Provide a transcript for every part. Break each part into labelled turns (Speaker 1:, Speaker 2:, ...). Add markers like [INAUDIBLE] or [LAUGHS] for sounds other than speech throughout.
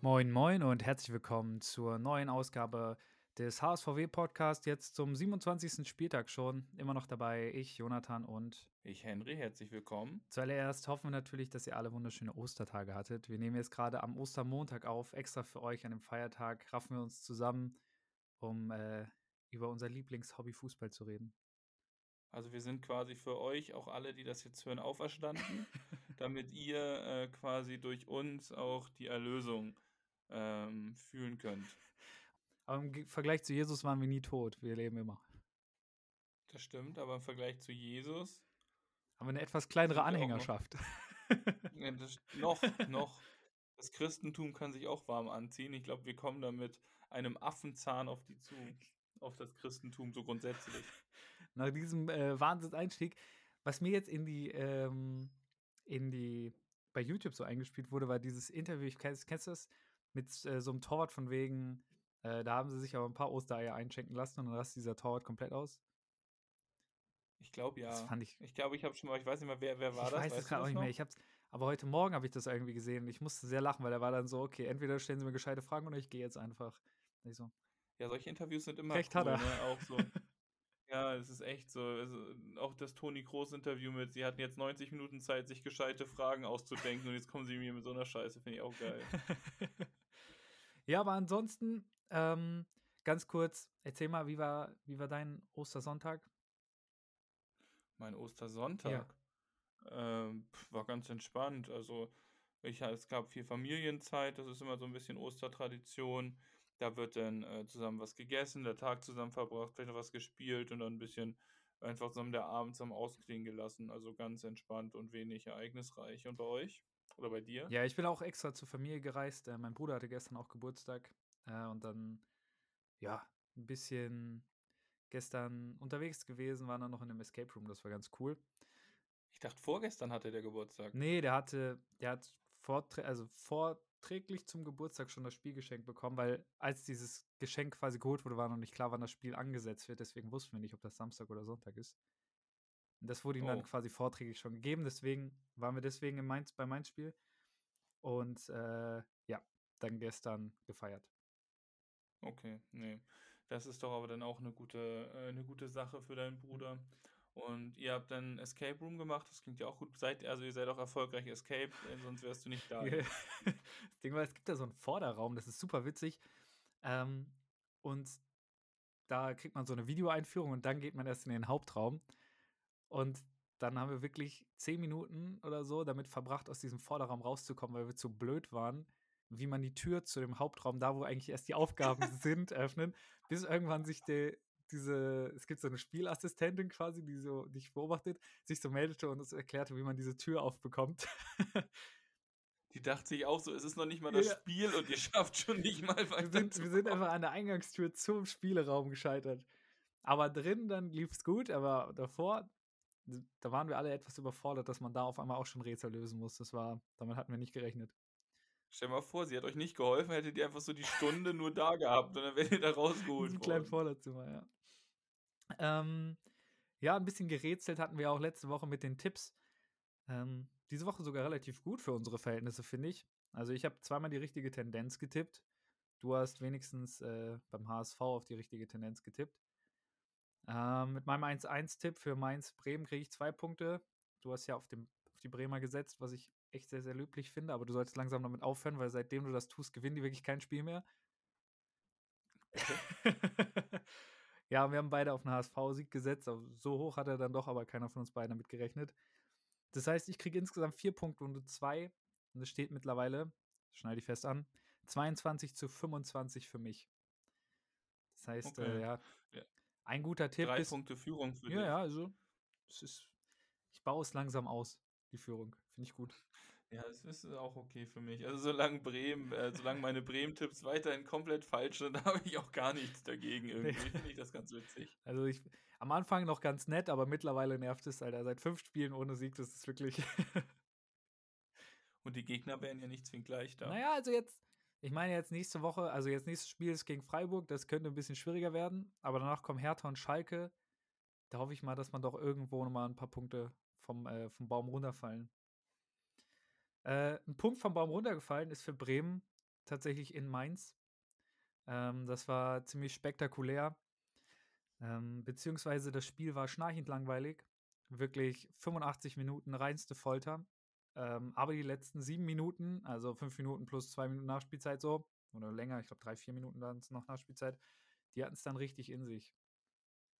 Speaker 1: Moin, moin und herzlich willkommen zur neuen Ausgabe des HSVW Podcast. Jetzt zum 27. Spieltag schon. Immer noch dabei ich, Jonathan und
Speaker 2: ich, Henry. Herzlich willkommen.
Speaker 1: Zuallererst hoffen wir natürlich, dass ihr alle wunderschöne Ostertage hattet. Wir nehmen jetzt gerade am Ostermontag auf. Extra für euch an dem Feiertag raffen wir uns zusammen, um äh, über unser Lieblingshobby Fußball zu reden.
Speaker 2: Also wir sind quasi für euch, auch alle, die das jetzt hören, auferstanden, [LAUGHS] damit ihr äh, quasi durch uns auch die Erlösung ähm, fühlen könnt.
Speaker 1: Aber im Vergleich zu Jesus waren wir nie tot, wir leben immer.
Speaker 2: Das stimmt, aber im Vergleich zu Jesus
Speaker 1: haben wir eine etwas kleinere Anhängerschaft. [LAUGHS]
Speaker 2: Noch, das, noch, [LAUGHS] noch. Das Christentum kann sich auch warm anziehen. Ich glaube, wir kommen da mit einem Affenzahn auf die zu, auf das Christentum so grundsätzlich. [LAUGHS]
Speaker 1: Nach diesem äh, Wahnsinnseinstieg, was mir jetzt in die, ähm, in die, bei YouTube so eingespielt wurde, war dieses Interview, ich kennst, kennst du das? Mit äh, so einem Torwart von wegen, äh, da haben sie sich aber ein paar Ostereier einschenken lassen und dann rastet dieser Torwart komplett aus.
Speaker 2: Ich glaube ja.
Speaker 1: Das fand ich.
Speaker 2: Ich glaube, ich habe schon mal, ich weiß nicht mehr, wer, wer war
Speaker 1: ich
Speaker 2: das?
Speaker 1: Ich weiß es gerade auch nicht mehr. Ich hab's, aber heute Morgen habe ich das irgendwie gesehen. Ich musste sehr lachen, weil er war dann so, okay, entweder stellen sie mir gescheite Fragen oder ich gehe jetzt einfach. Ich so.
Speaker 2: Ja, solche Interviews sind immer
Speaker 1: Recht cool, hat er.
Speaker 2: Ne? Auch so. [LAUGHS] ja, es ist echt so. Also, auch das Toni Kroos Interview mit, sie hatten jetzt 90 Minuten Zeit, sich gescheite Fragen auszudenken und jetzt kommen sie mir mit so einer Scheiße, finde ich auch geil. [LAUGHS]
Speaker 1: ja, aber ansonsten, ähm, ganz kurz, erzähl mal, wie war, wie war dein Ostersonntag?
Speaker 2: Mein Ostersonntag ja. ähm, war ganz entspannt. Also ich, es gab viel Familienzeit, das ist immer so ein bisschen Ostertradition. Da wird dann äh, zusammen was gegessen, der Tag zusammen verbracht, vielleicht noch was gespielt und dann ein bisschen einfach zusammen der Abend zum Ausklingen gelassen. Also ganz entspannt und wenig ereignisreich. Und bei euch? Oder bei dir?
Speaker 1: Ja, ich bin auch extra zur Familie gereist. Äh, mein Bruder hatte gestern auch Geburtstag. Äh, und dann, ja, ein bisschen gestern unterwegs gewesen, war dann noch in einem Escape Room, das war ganz cool.
Speaker 2: Ich dachte, vorgestern hatte der Geburtstag.
Speaker 1: Nee, der hatte, der hat vorträ also vorträglich zum Geburtstag schon das Spiel geschenkt bekommen, weil als dieses Geschenk quasi geholt wurde, war noch nicht klar, wann das Spiel angesetzt wird. Deswegen wussten wir nicht, ob das Samstag oder Sonntag ist. Und das wurde ihm oh. dann quasi vorträglich schon gegeben. Deswegen waren wir deswegen im Mainz, bei Mainz Spiel. Und äh, ja, dann gestern gefeiert.
Speaker 2: Okay, nee. Das ist doch aber dann auch eine gute, äh, eine gute Sache für deinen Bruder. Und ihr habt dann Escape Room gemacht, das klingt ja auch gut. Seid, also ihr seid auch erfolgreich Escape, sonst wärst du nicht da. [LAUGHS]
Speaker 1: das Ding war, es gibt da so einen Vorderraum, das ist super witzig. Ähm, und da kriegt man so eine Videoeinführung und dann geht man erst in den Hauptraum. Und dann haben wir wirklich zehn Minuten oder so damit verbracht, aus diesem Vorderraum rauszukommen, weil wir zu blöd waren, wie man die Tür zu dem Hauptraum, da wo eigentlich erst die Aufgaben [LAUGHS] sind, öffnen, bis irgendwann sich der, diese, es gibt so eine Spielassistentin quasi, die so dich beobachtet, sich so meldete und uns erklärte, wie man diese Tür aufbekommt.
Speaker 2: Die dachte sich auch so, es ist noch nicht mal das ja. Spiel und ihr [LAUGHS] schafft schon nicht mal
Speaker 1: weiter. Wir sind, wir sind einfach an der Eingangstür zum Spieleraum gescheitert. Aber drin dann lief es gut, aber davor, da waren wir alle etwas überfordert, dass man da auf einmal auch schon Rätsel lösen muss. Das war, damit hatten wir nicht gerechnet.
Speaker 2: Stell dir mal vor, sie hat euch nicht geholfen, hättet ihr einfach so die Stunde nur da gehabt und dann wärt ihr da rausgeholt.
Speaker 1: Ein kleines Vorderzimmer, ja. Ähm, ja, ein bisschen gerätselt hatten wir auch letzte Woche mit den Tipps. Ähm, diese Woche sogar relativ gut für unsere Verhältnisse, finde ich. Also ich habe zweimal die richtige Tendenz getippt. Du hast wenigstens äh, beim HSV auf die richtige Tendenz getippt. Ähm, mit meinem 1-1-Tipp für Mainz-Bremen kriege ich zwei Punkte. Du hast ja auf, dem, auf die Bremer gesetzt, was ich echt sehr, sehr löblich finde, aber du solltest langsam damit aufhören, weil seitdem du das tust, gewinnen die wirklich kein Spiel mehr. [LAUGHS] ja, wir haben beide auf einen HSV-Sieg gesetzt. So hoch hat er dann doch aber keiner von uns beiden damit gerechnet. Das heißt, ich kriege insgesamt vier Punkte und du zwei. Und es steht mittlerweile, schneide ich fest an, 22 zu 25 für mich. Das heißt, äh, okay. äh, ja, ja, ein guter Tipp.
Speaker 2: Drei ist, Punkte Führung für
Speaker 1: ja, dich. Ja, also, es ist, ich baue es langsam aus, die Führung. Finde ich gut.
Speaker 2: Ja, es ist auch okay für mich. Also solange Bremen, äh, solange meine Bremen-Tipps weiterhin komplett falsch sind, [LAUGHS] habe ich auch gar nichts dagegen irgendwie. Finde ich das ganz witzig. [LAUGHS]
Speaker 1: Also ich am Anfang noch ganz nett, aber mittlerweile nervt es, Alter. Seit fünf Spielen ohne Sieg, das ist wirklich. [LAUGHS]
Speaker 2: Und die Gegner wären ja nicht zwingend gleich da.
Speaker 1: Naja, also jetzt, Ich meine jetzt nächste Woche, also jetzt nächstes Spiel ist gegen Freiburg, das könnte ein bisschen schwieriger werden, aber danach kommen Hertha und Schalke. Da hoffe ich mal, dass man doch irgendwo nochmal ein paar Punkte vom, äh, vom Baum runterfallen. Äh, ein Punkt vom Baum runtergefallen ist für Bremen tatsächlich in Mainz. Ähm, das war ziemlich spektakulär. Ähm, beziehungsweise das Spiel war schnarchend langweilig. Wirklich 85 Minuten reinste Folter. Ähm, aber die letzten sieben Minuten, also fünf Minuten plus zwei Minuten Nachspielzeit so, oder länger, ich glaube drei, vier Minuten dann noch Nachspielzeit, die hatten es dann richtig in sich.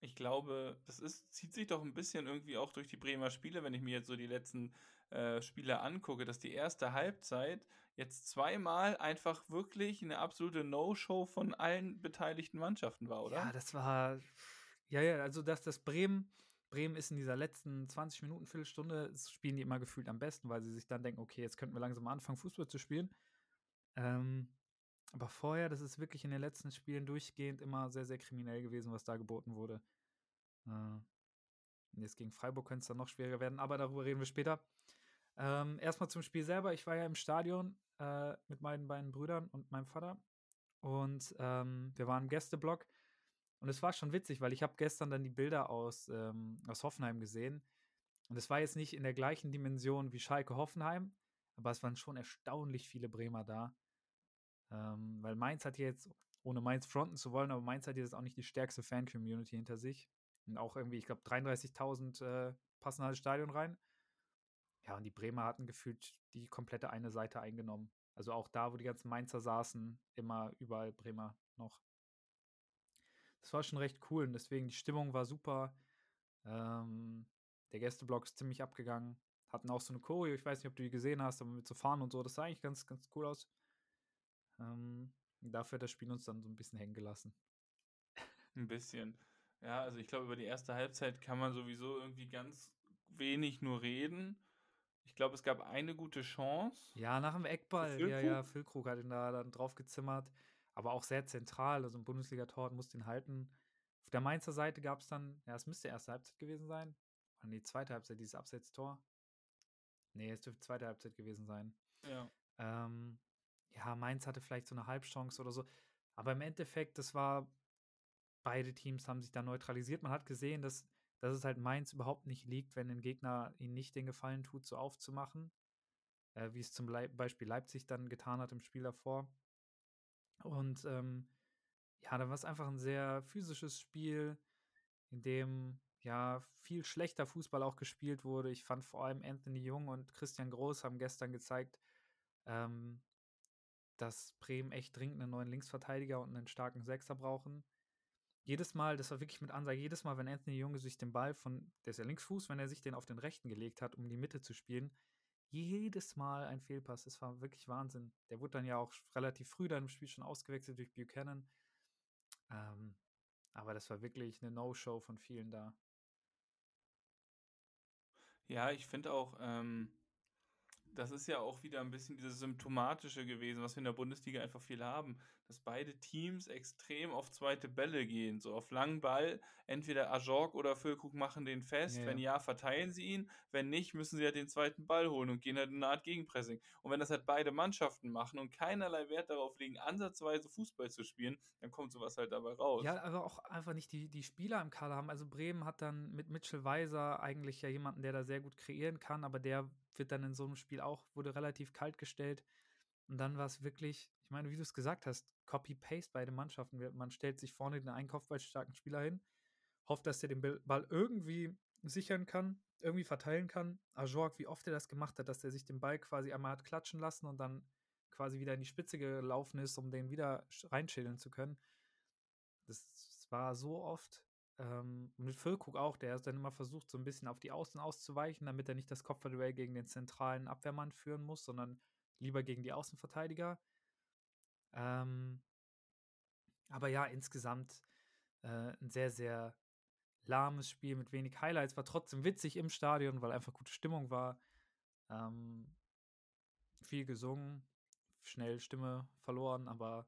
Speaker 2: Ich glaube, das ist, zieht sich doch ein bisschen irgendwie auch durch die Bremer Spiele, wenn ich mir jetzt so die letzten äh, Spiele angucke, dass die erste Halbzeit jetzt zweimal einfach wirklich eine absolute No-Show von allen beteiligten Mannschaften war, oder?
Speaker 1: Ja, das war. Ja, ja, also dass das Bremen. Bremen ist in dieser letzten 20 Minuten, Viertelstunde, spielen die immer gefühlt am besten, weil sie sich dann denken, okay, jetzt könnten wir langsam anfangen, Fußball zu spielen. Ähm, aber vorher, das ist wirklich in den letzten Spielen durchgehend immer sehr, sehr kriminell gewesen, was da geboten wurde. Äh, jetzt gegen Freiburg könnte es dann noch schwieriger werden, aber darüber reden wir später. Ähm, erstmal zum Spiel selber. Ich war ja im Stadion äh, mit meinen beiden Brüdern und meinem Vater. Und ähm, wir waren im Gästeblock. Und es war schon witzig, weil ich habe gestern dann die Bilder aus, ähm, aus Hoffenheim gesehen. Und es war jetzt nicht in der gleichen Dimension wie Schalke Hoffenheim, aber es waren schon erstaunlich viele Bremer da. Ähm, weil Mainz hat jetzt, ohne Mainz fronten zu wollen, aber Mainz hat jetzt auch nicht die stärkste Fan-Community hinter sich. Auch irgendwie, ich glaube, 33.000 äh, passen halt Stadion rein. Ja, und die Bremer hatten gefühlt die komplette eine Seite eingenommen. Also auch da, wo die ganzen Mainzer saßen, immer überall Bremer noch. Das war schon recht cool und deswegen die Stimmung war super. Ähm, der Gästeblock ist ziemlich abgegangen. Hatten auch so eine Choreo, ich weiß nicht, ob du die gesehen hast, aber mit so Fahren und so, das sah eigentlich ganz, ganz cool aus. Ähm, dafür hat das Spiel uns dann so ein bisschen hängen gelassen.
Speaker 2: Ein bisschen. Ja, also ich glaube, über die erste Halbzeit kann man sowieso irgendwie ganz wenig nur reden. Ich glaube, es gab eine gute Chance.
Speaker 1: Ja, nach dem Eckball. Ja, ja, Füllkrug hat ihn da dann drauf gezimmert. Aber auch sehr zentral. Also ein Bundesliga-Tor musste ihn halten. Auf der Mainzer Seite gab es dann, ja, es müsste erste Halbzeit gewesen sein. Oder die zweite Halbzeit, dieses Abseits-Tor. Nee, es dürfte zweite Halbzeit gewesen sein.
Speaker 2: Ja.
Speaker 1: Ähm, ja, Mainz hatte vielleicht so eine Halbchance oder so. Aber im Endeffekt, das war, beide Teams haben sich da neutralisiert. Man hat gesehen, dass dass es halt Mainz überhaupt nicht liegt, wenn ein Gegner ihnen nicht den Gefallen tut, so aufzumachen. Äh, wie es zum Beispiel Leipzig dann getan hat im Spiel davor. Und ähm, ja, dann war es einfach ein sehr physisches Spiel, in dem ja viel schlechter Fußball auch gespielt wurde. Ich fand vor allem Anthony Jung und Christian Groß haben gestern gezeigt, ähm, dass Bremen echt dringend einen neuen Linksverteidiger und einen starken Sechser brauchen jedes Mal, das war wirklich mit Ansage, jedes Mal, wenn Anthony Junge sich den Ball von, der ist ja Linksfuß, wenn er sich den auf den rechten gelegt hat, um die Mitte zu spielen, jedes Mal ein Fehlpass. Das war wirklich Wahnsinn. Der wurde dann ja auch relativ früh dann im Spiel schon ausgewechselt durch Buchanan. Ähm, aber das war wirklich eine No-Show von vielen da.
Speaker 2: Ja, ich finde auch, ähm, das ist ja auch wieder ein bisschen dieses Symptomatische gewesen, was wir in der Bundesliga einfach viel haben, dass beide Teams extrem auf zweite Bälle gehen, so auf langen Ball. Entweder Ajorg oder Füllkrug machen den fest. Ja. Wenn ja, verteilen sie ihn. Wenn nicht, müssen sie ja halt den zweiten Ball holen und gehen halt in eine Art Gegenpressing. Und wenn das halt beide Mannschaften machen und keinerlei Wert darauf legen, ansatzweise Fußball zu spielen, dann kommt sowas halt dabei raus.
Speaker 1: Ja, aber auch einfach nicht die, die Spieler im Kader haben. Also Bremen hat dann mit Mitchell Weiser eigentlich ja jemanden, der da sehr gut kreieren kann, aber der wird dann in so einem Spiel auch, wurde relativ kalt gestellt. Und dann war es wirklich, ich meine, wie du es gesagt hast, Copy-Paste beide Mannschaften. Man stellt sich vorne den einkauffballstarken Spieler hin, hofft, dass er den Ball irgendwie sichern kann, irgendwie verteilen kann. Ajorg, wie oft er das gemacht hat, dass er sich den Ball quasi einmal hat klatschen lassen und dann quasi wieder in die Spitze gelaufen ist, um den wieder reinschädeln zu können. Das war so oft. Ähm, mit Füllkrug auch, der dann immer versucht, so ein bisschen auf die Außen auszuweichen, damit er nicht das Kopfballduell gegen den zentralen Abwehrmann führen muss, sondern lieber gegen die Außenverteidiger. Ähm, aber ja, insgesamt äh, ein sehr, sehr lahmes Spiel mit wenig Highlights. War trotzdem witzig im Stadion, weil einfach gute Stimmung war. Ähm, viel gesungen, schnell Stimme verloren, aber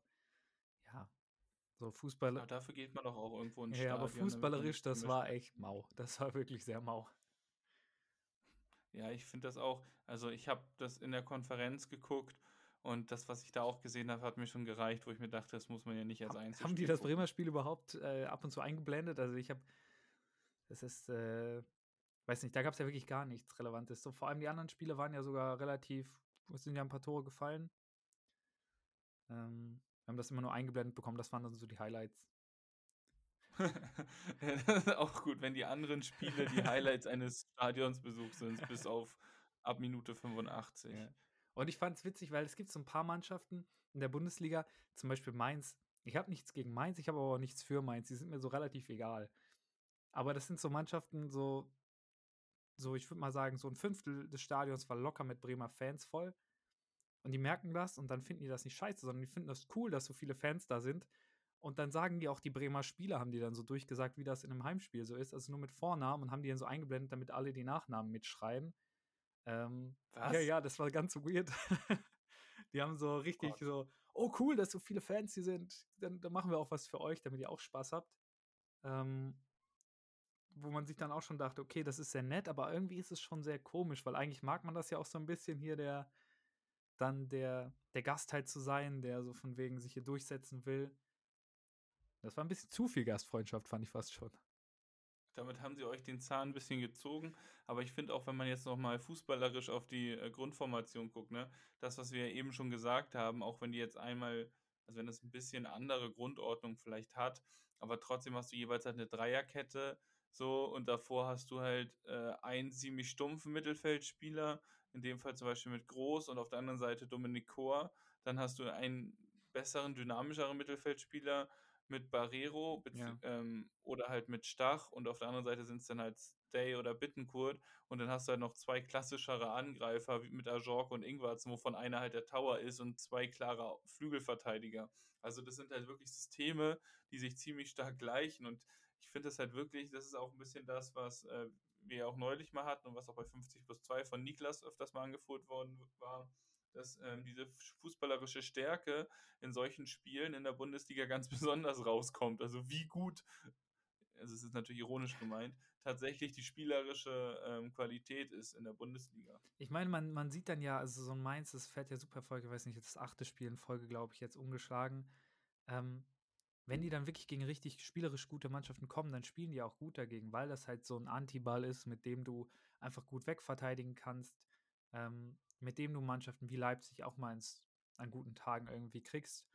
Speaker 1: so Fußball. Ja,
Speaker 2: dafür geht man doch auch irgendwo ins
Speaker 1: ja, aber fußballerisch, das war echt mau. Das war wirklich sehr mau.
Speaker 2: Ja, ich finde das auch. Also ich habe das in der Konferenz geguckt Und das, was ich da auch gesehen habe, hat mir schon gereicht, wo ich mir dachte, das muss man ja nicht als
Speaker 1: Einzelspiel Haben die das Bremer Spiel überhaupt äh, ab und zu eingeblendet? Also ich habe, das ist, äh, weiß nicht, da gab es ja wirklich gar nichts Relevantes. So, vor allem die anderen Spiele waren ja sogar relativ, es sind ja ein paar Tore gefallen. Ähm, wir haben das immer nur eingeblendet bekommen, das waren dann so die Highlights. [LAUGHS]
Speaker 2: auch gut, wenn die anderen Spiele die Highlights [LAUGHS] eines Stadionsbesuchs sind, bis [LAUGHS] auf ab Minute 85. Ja.
Speaker 1: Und ich fand es witzig, weil es gibt so ein paar Mannschaften in der Bundesliga, zum Beispiel Mainz. Ich habe nichts gegen Mainz, ich habe aber auch nichts für Mainz. Die sind mir so relativ egal. Aber das sind so Mannschaften, so, so ich würde mal sagen, so ein Fünftel des Stadions war locker mit Bremer Fans voll. Und die merken das und dann finden die das nicht scheiße, sondern die finden das cool, dass so viele Fans da sind. Und dann sagen die auch, die Bremer Spieler haben die dann so durchgesagt, wie das in einem Heimspiel so ist. Also nur mit Vornamen und haben die dann so eingeblendet, damit alle die Nachnamen mitschreiben. Ähm, Was? Ja, ja, das war ganz weird. [LAUGHS] die haben so richtig Gott. so, oh cool, dass so viele Fans hier sind. Dann, dann, machen wir auch was für euch, damit ihr auch Spaß habt. Ähm, wo man sich dann auch schon dachte, okay, das ist sehr nett, aber irgendwie ist es schon sehr komisch, weil eigentlich mag man das ja auch so ein bisschen hier der, dann der, der Gast halt zu sein, der so von wegen sich hier durchsetzen will. Das war ein bisschen zu viel Gastfreundschaft, fand ich fast schon.
Speaker 2: Damit haben sie euch den Zahn ein bisschen gezogen. Aber ich finde auch, wenn man jetzt nochmal fußballerisch auf die äh, Grundformation guckt, ne, das, was wir eben schon gesagt haben, auch wenn die jetzt einmal, also wenn das ein bisschen andere Grundordnung vielleicht hat, aber trotzdem hast du jeweils halt eine Dreierkette, so, und davor hast du halt äh, einen ziemlich stumpfen Mittelfeldspieler, in dem Fall zum Beispiel mit Groß und auf der anderen Seite Dominik Kor. Dann hast du einen besseren, dynamischeren Mittelfeldspieler mit Barrero ja. ähm, oder halt mit Stach und auf der anderen Seite sind es dann halt Day oder Bittenkurt und dann hast du halt noch zwei klassischere Angreifer wie mit Ajork und Ingwarz, wovon einer halt der Tower ist und zwei klare Flügelverteidiger. Also das sind halt wirklich Systeme, die sich ziemlich stark gleichen und ich finde das halt wirklich, das ist auch ein bisschen das, was äh, wir auch neulich mal hatten und was auch bei 50 plus 2 von Niklas öfters mal angeführt worden war, dass ähm, diese fußballerische Stärke in solchen Spielen in der Bundesliga [LAUGHS] ganz besonders rauskommt. Also wie gut, also es ist natürlich ironisch gemeint, tatsächlich die spielerische ähm, Qualität ist in der Bundesliga.
Speaker 1: Ich meine, man, man sieht dann ja, also so ein Mainz, das fährt ja super Folge, weiß nicht, das achte Spiel in Folge, glaube ich, jetzt ungeschlagen. Ähm, wenn die dann wirklich gegen richtig spielerisch gute Mannschaften kommen, dann spielen die auch gut dagegen, weil das halt so ein Antiball ist, mit dem du einfach gut wegverteidigen kannst. Ähm, mit dem du Mannschaften wie Leipzig auch mal ins, an guten Tagen irgendwie kriegst.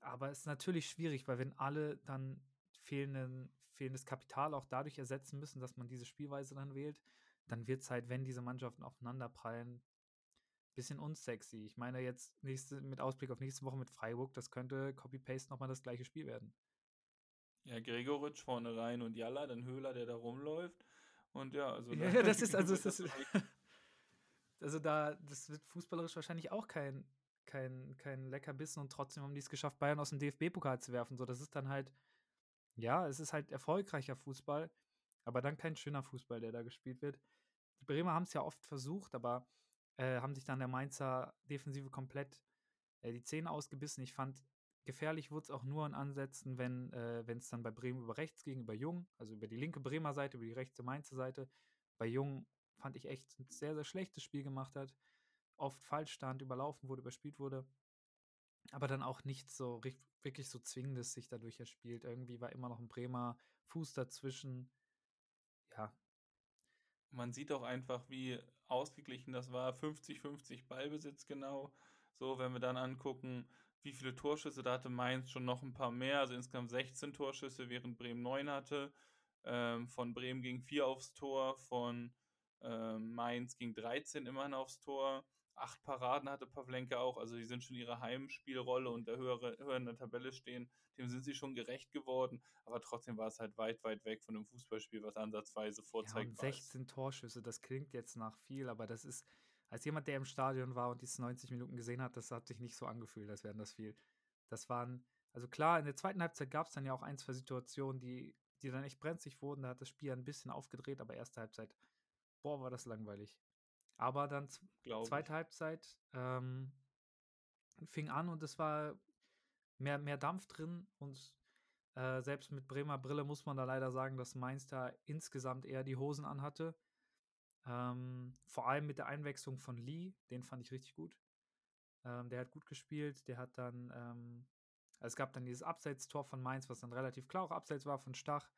Speaker 1: Aber es ist natürlich schwierig, weil wenn alle dann fehlenden, fehlendes Kapital auch dadurch ersetzen müssen, dass man diese Spielweise dann wählt, dann wird es halt, wenn diese Mannschaften aufeinanderprallen, ein bisschen unsexy. Ich meine jetzt nächste, mit Ausblick auf nächste Woche mit Freiburg, das könnte Copy-Paste nochmal das gleiche Spiel werden.
Speaker 2: Ja, Gregoritsch vorne rein und Jalla, dann Höhler, der da rumläuft. Und ja, also. [LAUGHS]
Speaker 1: Ja, das ist also. Das ist, [LAUGHS] also da, das wird fußballerisch wahrscheinlich auch kein, kein, kein Leckerbissen und trotzdem haben die es geschafft, Bayern aus dem DFB-Pokal zu werfen. So, das ist dann halt, ja, es ist halt erfolgreicher Fußball, aber dann kein schöner Fußball, der da gespielt wird. Die Bremer haben es ja oft versucht, aber äh, haben sich dann der Mainzer Defensive komplett äh, die Zähne ausgebissen. Ich fand, gefährlich wurde es auch nur in Ansätzen, wenn äh, es dann bei Bremen über rechts ging, über Jung, also über die linke Bremer Seite, über die rechte Mainzer Seite. Bei Jung fand ich echt ein sehr, sehr schlechtes Spiel gemacht hat. Oft falsch stand, überlaufen wurde, überspielt wurde. Aber dann auch nicht so wirklich so zwingendes sich dadurch erspielt. Irgendwie war immer noch ein Bremer Fuß dazwischen. Ja.
Speaker 2: Man sieht auch einfach, wie ausgeglichen das war. 50-50 Ballbesitz genau. So, wenn wir dann angucken, wie viele Torschüsse, da hatte Mainz schon noch ein paar mehr, also insgesamt 16 Torschüsse, während Bremen 9 hatte. Ähm, von Bremen ging 4 aufs Tor, von äh, Mainz ging 13 immerhin aufs Tor. Acht Paraden hatte Pavlenka auch, also die sind schon ihre Heimspielrolle und der höhere, höher in der Tabelle stehen, dem sind sie schon gerecht geworden, aber trotzdem war es halt weit, weit weg von einem Fußballspiel, was ansatzweise vorzeigbar
Speaker 1: ja, 16 Torschüsse, das klingt jetzt nach viel, aber das ist, als jemand, der im Stadion war und diese 90 Minuten gesehen hat, das hat sich nicht so angefühlt, als wären das viel. Das waren, also klar, in der zweiten Halbzeit gab es dann ja auch ein, zwei Situationen, die, die dann echt brenzlig wurden, da hat das Spiel ein bisschen aufgedreht, aber erste Halbzeit boah, war das langweilig. Aber dann Glaub zweite ich. Halbzeit ähm, fing an und es war mehr, mehr Dampf drin und äh, selbst mit Bremer Brille muss man da leider sagen, dass Mainz da insgesamt eher die Hosen anhatte. Ähm, vor allem mit der Einwechslung von Lee, den fand ich richtig gut. Ähm, der hat gut gespielt. Der hat dann, ähm, es gab dann dieses Abseits-Tor von Mainz, was dann relativ klar auch Abseits war von Stach.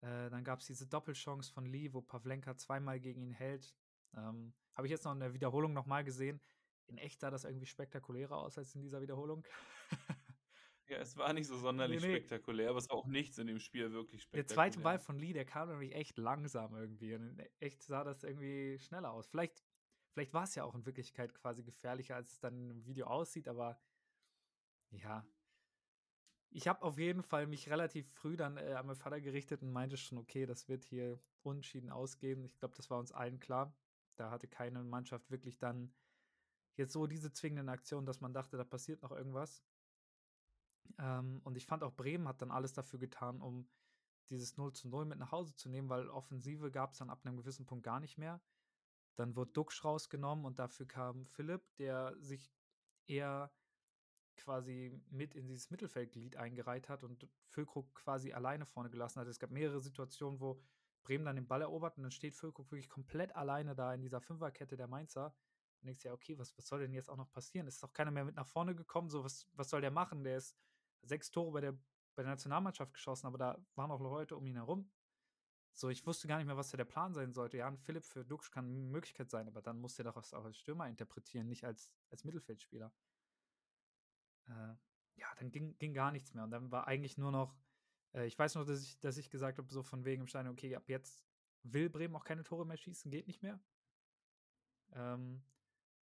Speaker 1: Äh, dann gab es diese Doppelchance von Lee, wo Pavlenka zweimal gegen ihn hält. Ähm, Habe ich jetzt noch in der Wiederholung nochmal gesehen. In echt sah das irgendwie spektakulärer aus als in dieser Wiederholung. [LAUGHS]
Speaker 2: ja, es war nicht so sonderlich nee, nee. spektakulär, aber es war auch nichts in dem Spiel wirklich spektakulär.
Speaker 1: Der zweite Ball von Lee, der kam nämlich echt langsam irgendwie. Und in echt sah das irgendwie schneller aus. Vielleicht, vielleicht war es ja auch in Wirklichkeit quasi gefährlicher, als es dann im Video aussieht, aber ja, ich habe auf jeden Fall mich relativ früh dann äh, an meinen Vater gerichtet und meinte schon, okay, das wird hier unschieden ausgehen. Ich glaube, das war uns allen klar. Da hatte keine Mannschaft wirklich dann jetzt so diese zwingenden Aktionen, dass man dachte, da passiert noch irgendwas. Ähm, und ich fand auch Bremen hat dann alles dafür getan, um dieses 0 zu 0 mit nach Hause zu nehmen, weil Offensive gab es dann ab einem gewissen Punkt gar nicht mehr. Dann wurde Duxch rausgenommen und dafür kam Philipp, der sich eher quasi mit in dieses Mittelfeldglied eingereiht hat und Füllkrug quasi alleine vorne gelassen hat. Es gab mehrere Situationen, wo Bremen dann den Ball erobert und dann steht Füllkrug wirklich komplett alleine da in dieser Fünferkette der Mainzer. Und denkst ja, okay, was, was soll denn jetzt auch noch passieren? Es ist auch keiner mehr mit nach vorne gekommen. So, was, was soll der machen? Der ist sechs Tore bei der, bei der Nationalmannschaft geschossen, aber da waren auch Leute um ihn herum. So, ich wusste gar nicht mehr, was der Plan sein sollte. Ja, ein Philipp für Dux kann eine Möglichkeit sein, aber dann muss der doch auch als Stürmer interpretieren, nicht als, als Mittelfeldspieler äh, ja, dann ging, ging gar nichts mehr. Und dann war eigentlich nur noch, äh, ich weiß noch, dass ich, dass ich gesagt habe, so von wegen im Stein, okay, ab jetzt will Bremen auch keine Tore mehr schießen, geht nicht mehr. Ähm,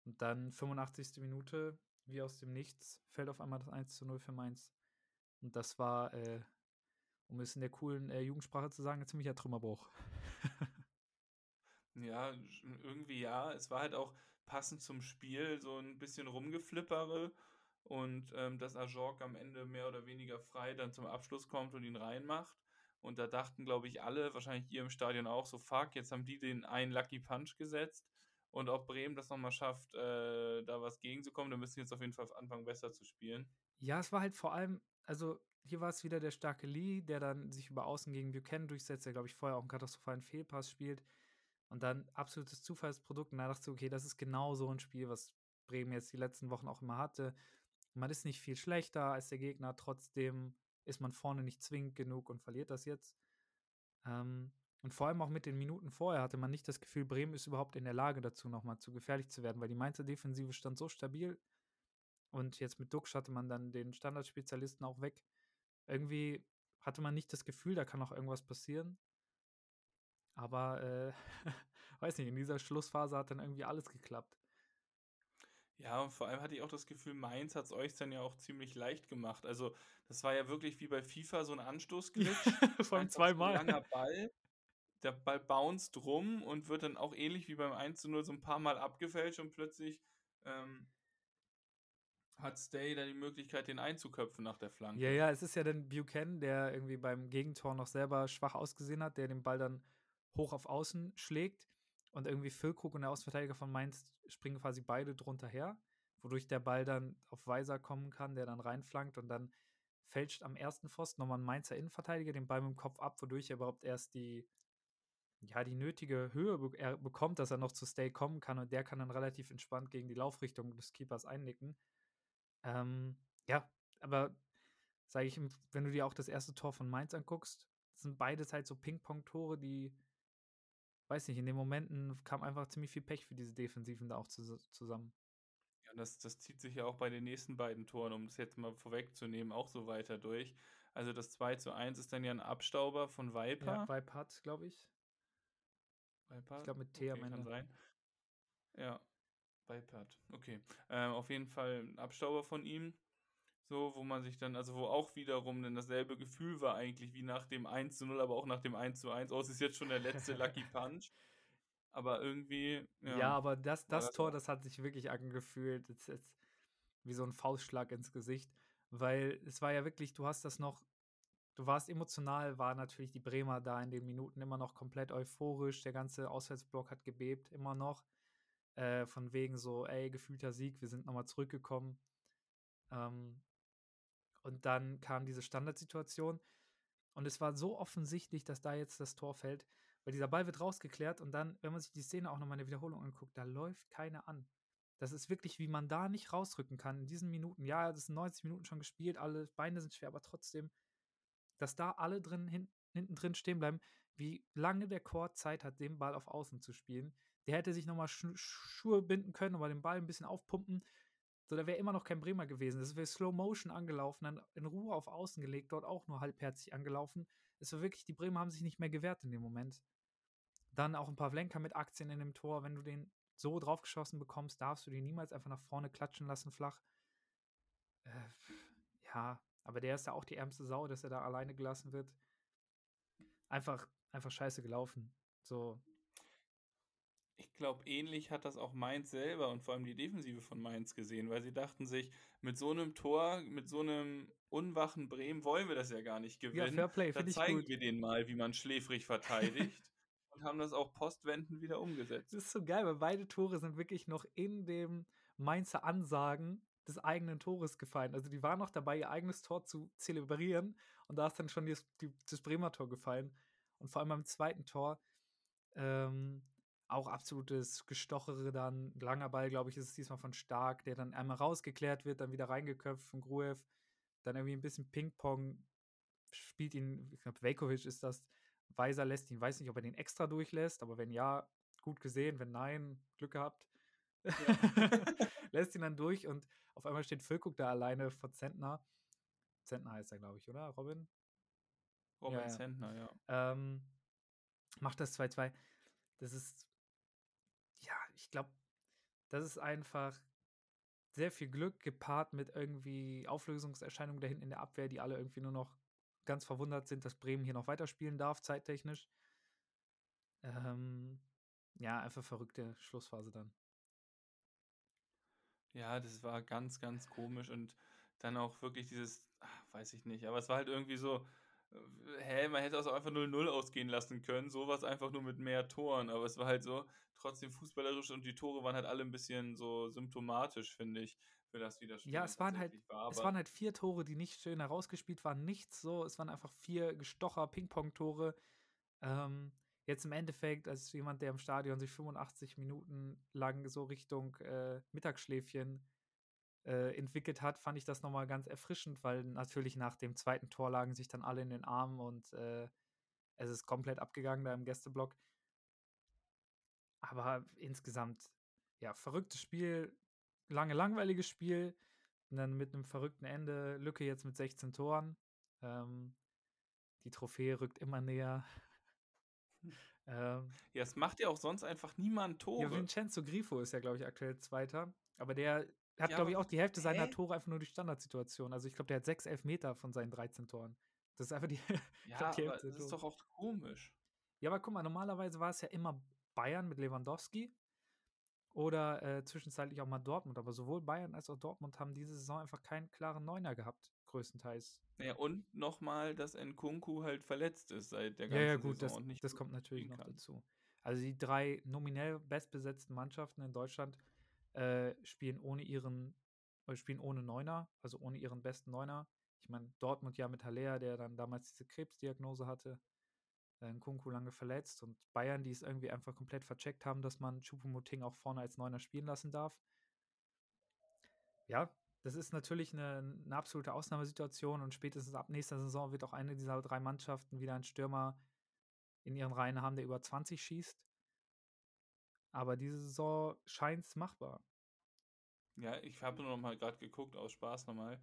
Speaker 1: und dann 85. Minute, wie aus dem Nichts, fällt auf einmal das 1 zu 0 für Mainz. Und das war, äh, um es in der coolen äh, Jugendsprache zu sagen, ein ziemlicher Trümmerbruch. [LAUGHS]
Speaker 2: ja, irgendwie ja. Es war halt auch passend zum Spiel so ein bisschen rumgeflippere und ähm, dass Ajork am Ende mehr oder weniger frei dann zum Abschluss kommt und ihn reinmacht. Und da dachten, glaube ich, alle, wahrscheinlich ihr im Stadion auch, so fuck, jetzt haben die den einen Lucky Punch gesetzt. Und ob Bremen das nochmal schafft, äh, da was gegenzukommen, dann müssen sie jetzt auf jeden Fall anfangen, besser zu spielen.
Speaker 1: Ja, es war halt vor allem, also hier war es wieder der starke Lee, der dann sich über Außen gegen Buchanan durchsetzt, der, glaube ich, vorher auch einen katastrophalen Fehlpass spielt. Und dann absolutes Zufallsprodukt. Und da dachte ich, okay, das ist genau so ein Spiel, was Bremen jetzt die letzten Wochen auch immer hatte. Man ist nicht viel schlechter als der Gegner, trotzdem ist man vorne nicht zwingend genug und verliert das jetzt. Ähm, und vor allem auch mit den Minuten vorher hatte man nicht das Gefühl, Bremen ist überhaupt in der Lage dazu, nochmal zu gefährlich zu werden, weil die Mainzer Defensive stand so stabil. Und jetzt mit Duxch hatte man dann den Standardspezialisten auch weg. Irgendwie hatte man nicht das Gefühl, da kann noch irgendwas passieren. Aber, äh, [LAUGHS] weiß nicht, in dieser Schlussphase hat dann irgendwie alles geklappt.
Speaker 2: Ja, und vor allem hatte ich auch das Gefühl, Mainz hat es euch dann ja auch ziemlich leicht gemacht. Also, das war ja wirklich wie bei FIFA so ein Anstoßglitch. [LAUGHS]
Speaker 1: Vor allem zweimal.
Speaker 2: Ein langer Ball. Der Ball bounced rum und wird dann auch ähnlich wie beim 1 zu 0 so ein paar Mal abgefälscht und plötzlich ähm, hat Stay dann die Möglichkeit, den einzuköpfen nach der Flanke.
Speaker 1: Ja, ja, es ist ja dann Buchanan, der irgendwie beim Gegentor noch selber schwach ausgesehen hat, der den Ball dann hoch auf Außen schlägt und irgendwie Füllkrug und der Außenverteidiger von Mainz springen quasi beide drunter her, wodurch der Ball dann auf Weiser kommen kann, der dann reinflankt und dann fälscht am ersten Pfosten nochmal ein Mainzer Innenverteidiger den Ball mit dem Kopf ab, wodurch er überhaupt erst die, ja, die nötige Höhe be bekommt, dass er noch zu Stay kommen kann und der kann dann relativ entspannt gegen die Laufrichtung des Keepers einnicken. Ähm, ja, aber sage ich, wenn du dir auch das erste Tor von Mainz anguckst, sind beides halt so Ping-Pong-Tore, die weiß nicht, in den Momenten kam einfach ziemlich viel Pech für diese Defensiven da auch zu, zusammen.
Speaker 2: Ja, das, das zieht sich ja auch bei den nächsten beiden Toren, um das jetzt mal vorwegzunehmen, auch so weiter durch. Also das 2 zu 1 ist dann ja ein Abstauber von Viper. Ja,
Speaker 1: Viper hat, glaube ich. Viper? Ich glaube mit T okay, am Ende. Kann sein.
Speaker 2: Ja, Viper. Okay. Ähm, auf jeden Fall ein Abstauber von ihm. So, wo man sich dann, also wo auch wiederum dann dasselbe Gefühl war eigentlich wie nach dem 1 zu 0, aber auch nach dem 1 zu 1. Oh, es ist jetzt schon der letzte [LAUGHS] Lucky Punch. Aber irgendwie.
Speaker 1: Ja, ja aber das, das, Tor, das hat sich wirklich angefühlt. Jetzt, jetzt wie so ein Faustschlag ins Gesicht. Weil es war ja wirklich, du hast das noch, du warst emotional, war natürlich die Bremer da in den Minuten immer noch komplett euphorisch. Der ganze Auswärtsblock hat gebebt, immer noch. Äh, von wegen so, ey, gefühlter Sieg, wir sind nochmal zurückgekommen. Ähm, und dann kam diese Standardsituation. Und es war so offensichtlich, dass da jetzt das Tor fällt, weil dieser Ball wird rausgeklärt und dann, wenn man sich die Szene auch nochmal in der Wiederholung anguckt, da läuft keiner an. Das ist wirklich, wie man da nicht rausrücken kann in diesen Minuten. Ja, das sind 90 Minuten schon gespielt, alle Beine sind schwer, aber trotzdem, dass da alle drin hin, hinten drin stehen bleiben, wie lange der Chor Zeit hat, den Ball auf Außen zu spielen. Der hätte sich nochmal Sch Schuhe binden können, aber den Ball ein bisschen aufpumpen. So, da wäre immer noch kein Bremer gewesen. Das wäre Slow Motion angelaufen, dann in Ruhe auf Außen gelegt, dort auch nur halbherzig angelaufen. Es war wirklich, die Bremer haben sich nicht mehr gewehrt in dem Moment. Dann auch ein paar Flenker mit Aktien in dem Tor. Wenn du den so draufgeschossen bekommst, darfst du den niemals einfach nach vorne klatschen lassen, flach. Äh, ja, aber der ist ja auch die ärmste Sau, dass er da alleine gelassen wird. Einfach, einfach scheiße gelaufen. So,
Speaker 2: ich glaube, ähnlich hat das auch Mainz selber und vor allem die Defensive von Mainz gesehen, weil sie dachten sich, mit so einem Tor, mit so einem unwachen Bremen wollen wir das ja gar nicht gewinnen. Ja,
Speaker 1: Fairplay,
Speaker 2: da zeigen gut. wir denen mal, wie man schläfrig verteidigt. [LAUGHS] und haben das auch postwendend wieder umgesetzt.
Speaker 1: Das ist so geil, weil beide Tore sind wirklich noch in dem Mainzer Ansagen des eigenen Tores gefallen. Also die waren noch dabei, ihr eigenes Tor zu zelebrieren und da ist dann schon das, die, das Bremer Tor gefallen. Und vor allem beim zweiten Tor ähm, auch absolutes Gestochere dann. Langer Ball, glaube ich, ist es diesmal von Stark, der dann einmal rausgeklärt wird, dann wieder reingeköpft von Gruev. Dann irgendwie ein bisschen Ping-Pong. Spielt ihn, ich glaube, Velkovic ist das. Weiser lässt ihn, weiß nicht, ob er den extra durchlässt, aber wenn ja, gut gesehen. Wenn nein, Glück gehabt. Ja. [LAUGHS] lässt ihn dann durch und auf einmal steht Füllkuck da alleine vor Zentner. Zentner heißt er, glaube ich, oder? Robin?
Speaker 2: Robin ja, Zentner, ja.
Speaker 1: Ähm, macht das 2-2. Das ist ja, ich glaube, das ist einfach sehr viel Glück gepaart mit irgendwie Auflösungserscheinungen da hinten in der Abwehr, die alle irgendwie nur noch ganz verwundert sind, dass Bremen hier noch weiterspielen darf, zeittechnisch. Ähm, ja, einfach verrückte Schlussphase dann.
Speaker 2: Ja, das war ganz, ganz komisch und dann auch wirklich dieses, ach, weiß ich nicht, aber es war halt irgendwie so, hä, man hätte es auch einfach 0-0 ausgehen lassen können, sowas einfach nur mit mehr Toren, aber es war halt so, trotzdem fußballerisch und die Tore waren halt alle ein bisschen so symptomatisch, finde ich, für das Widerspiel.
Speaker 1: Ja, es waren halt, war, es waren halt vier Tore, die nicht schön herausgespielt waren, nichts so, es waren einfach vier gestocher Ping-Pong-Tore. Ähm, jetzt im Endeffekt, als jemand, der im Stadion sich 85 Minuten lang so Richtung äh, Mittagsschläfchen äh, entwickelt hat, fand ich das nochmal ganz erfrischend, weil natürlich nach dem zweiten Tor lagen sich dann alle in den Armen und äh, es ist komplett abgegangen da im Gästeblock. Aber insgesamt, ja, verrücktes Spiel, lange langweiliges Spiel. Und dann mit einem verrückten Ende, Lücke jetzt mit 16 Toren. Ähm, die Trophäe rückt immer näher. [LAUGHS]
Speaker 2: ähm, ja, es macht ja auch sonst einfach niemand Tore.
Speaker 1: Ja, Vincenzo Grifo ist ja, glaube ich, aktuell Zweiter. Aber der hat, ja, glaube ich, auch die Hälfte hä? seiner Tore einfach nur die Standardsituation. Also ich glaube, der hat sechs Elfmeter von seinen 13 Toren. Das ist einfach die. [LAUGHS]
Speaker 2: Ja, glaub, die aber das ist doch auch komisch.
Speaker 1: Ja, aber guck mal, normalerweise war es ja immer Bayern mit Lewandowski oder äh, zwischenzeitlich auch mal Dortmund. Aber sowohl Bayern als auch Dortmund haben diese Saison einfach keinen klaren Neuner gehabt, größtenteils.
Speaker 2: Ja, und nochmal, dass Nkunku halt verletzt ist seit der ganzen
Speaker 1: ja, ja, gut,
Speaker 2: Saison
Speaker 1: das, und nicht das kommt natürlich noch dazu. Also die drei nominell bestbesetzten Mannschaften in Deutschland äh, spielen ohne ihren, äh, spielen ohne Neuner, also ohne ihren besten Neuner. Ich meine, Dortmund ja mit Haller, der dann damals diese Krebsdiagnose hatte, äh, Kunku lange verletzt und Bayern, die es irgendwie einfach komplett vercheckt haben, dass man Choupo-Moting auch vorne als Neuner spielen lassen darf. Ja, das ist natürlich eine, eine, absolute Ausnahmesituation und spätestens ab nächster Saison wird auch eine dieser drei Mannschaften wieder einen Stürmer in ihren Reihen haben, der über 20 schießt. Aber diese Saison scheint es machbar.
Speaker 2: Ja, ich habe nur noch mal gerade geguckt, aus Spaß nochmal.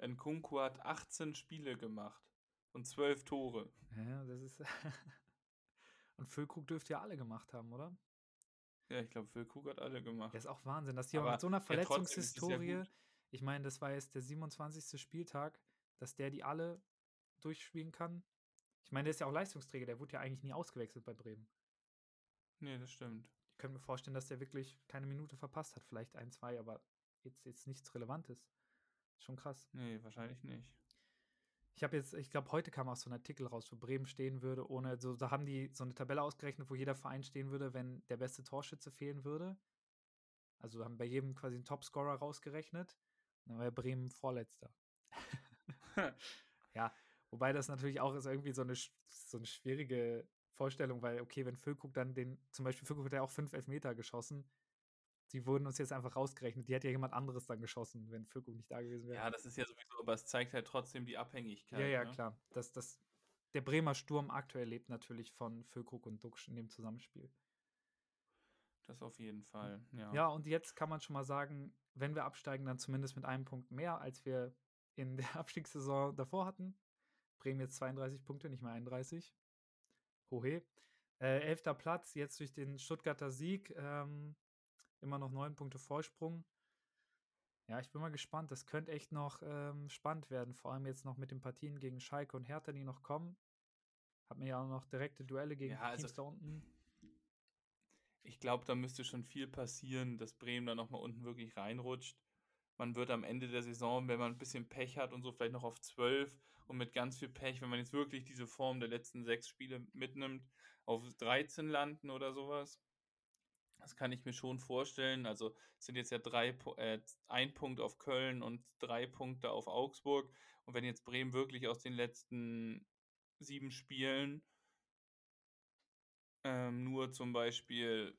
Speaker 2: Nkunku hat 18 Spiele gemacht und 12 Tore.
Speaker 1: Ja, das ist. [LAUGHS] und Füllkrug dürfte ja alle gemacht haben, oder?
Speaker 2: Ja, ich glaube, Füllkrug hat alle gemacht.
Speaker 1: Das ist auch Wahnsinn, dass die auch mit so einer Verletzungshistorie, ja ich meine, das war jetzt der 27. Spieltag, dass der die alle durchspielen kann. Ich meine, der ist ja auch Leistungsträger, der wurde ja eigentlich nie ausgewechselt bei Bremen.
Speaker 2: Nee, das stimmt
Speaker 1: könnte mir vorstellen, dass der wirklich keine Minute verpasst hat. Vielleicht ein, zwei, aber jetzt, jetzt nichts Relevantes. Schon krass.
Speaker 2: Nee, wahrscheinlich nicht.
Speaker 1: Ich habe jetzt, ich glaube, heute kam auch so ein Artikel raus, wo Bremen stehen würde, ohne, so, da haben die so eine Tabelle ausgerechnet, wo jeder Verein stehen würde, wenn der beste Torschütze fehlen würde. Also haben bei jedem quasi einen Topscorer rausgerechnet. Dann wäre Bremen Vorletzter. [LAUGHS] [LAUGHS] ja, wobei das natürlich auch ist irgendwie so eine, so eine schwierige Vorstellung, weil, okay, wenn Füllkrug dann den, zum Beispiel Füllkrug hat ja auch fünf Elfmeter geschossen, die wurden uns jetzt einfach rausgerechnet. Die hätte ja jemand anderes dann geschossen, wenn Füllkrug nicht da gewesen wäre.
Speaker 2: Ja, das ist ja sowieso, aber es zeigt halt trotzdem die Abhängigkeit.
Speaker 1: Ja, ja,
Speaker 2: ne?
Speaker 1: klar. Das, das, der Bremer Sturm aktuell lebt natürlich von Füllkrug und Duxch in dem Zusammenspiel.
Speaker 2: Das auf jeden Fall, ja.
Speaker 1: Ja, und jetzt kann man schon mal sagen, wenn wir absteigen, dann zumindest mit einem Punkt mehr, als wir in der [LAUGHS] Abstiegssaison davor hatten. Bremen jetzt 32 Punkte, nicht mehr 31. Hohe. Äh, elfter Platz, jetzt durch den Stuttgarter Sieg. Ähm, immer noch neun Punkte Vorsprung. Ja, ich bin mal gespannt. Das könnte echt noch ähm, spannend werden. Vor allem jetzt noch mit den Partien gegen Schalke und Hertha, die noch kommen. Hat mir ja auch noch direkte Duelle gegen
Speaker 2: Ja, also-
Speaker 1: Teams da unten.
Speaker 2: Ich glaube, da müsste schon viel passieren, dass Bremen da nochmal unten wirklich reinrutscht. Man wird am Ende der Saison, wenn man ein bisschen Pech hat und so, vielleicht noch auf 12 und mit ganz viel Pech, wenn man jetzt wirklich diese Form der letzten sechs Spiele mitnimmt, auf 13 landen oder sowas. Das kann ich mir schon vorstellen. Also sind jetzt ja drei, äh, ein Punkt auf Köln und drei Punkte auf Augsburg. Und wenn jetzt Bremen wirklich aus den letzten sieben Spielen ähm, nur zum Beispiel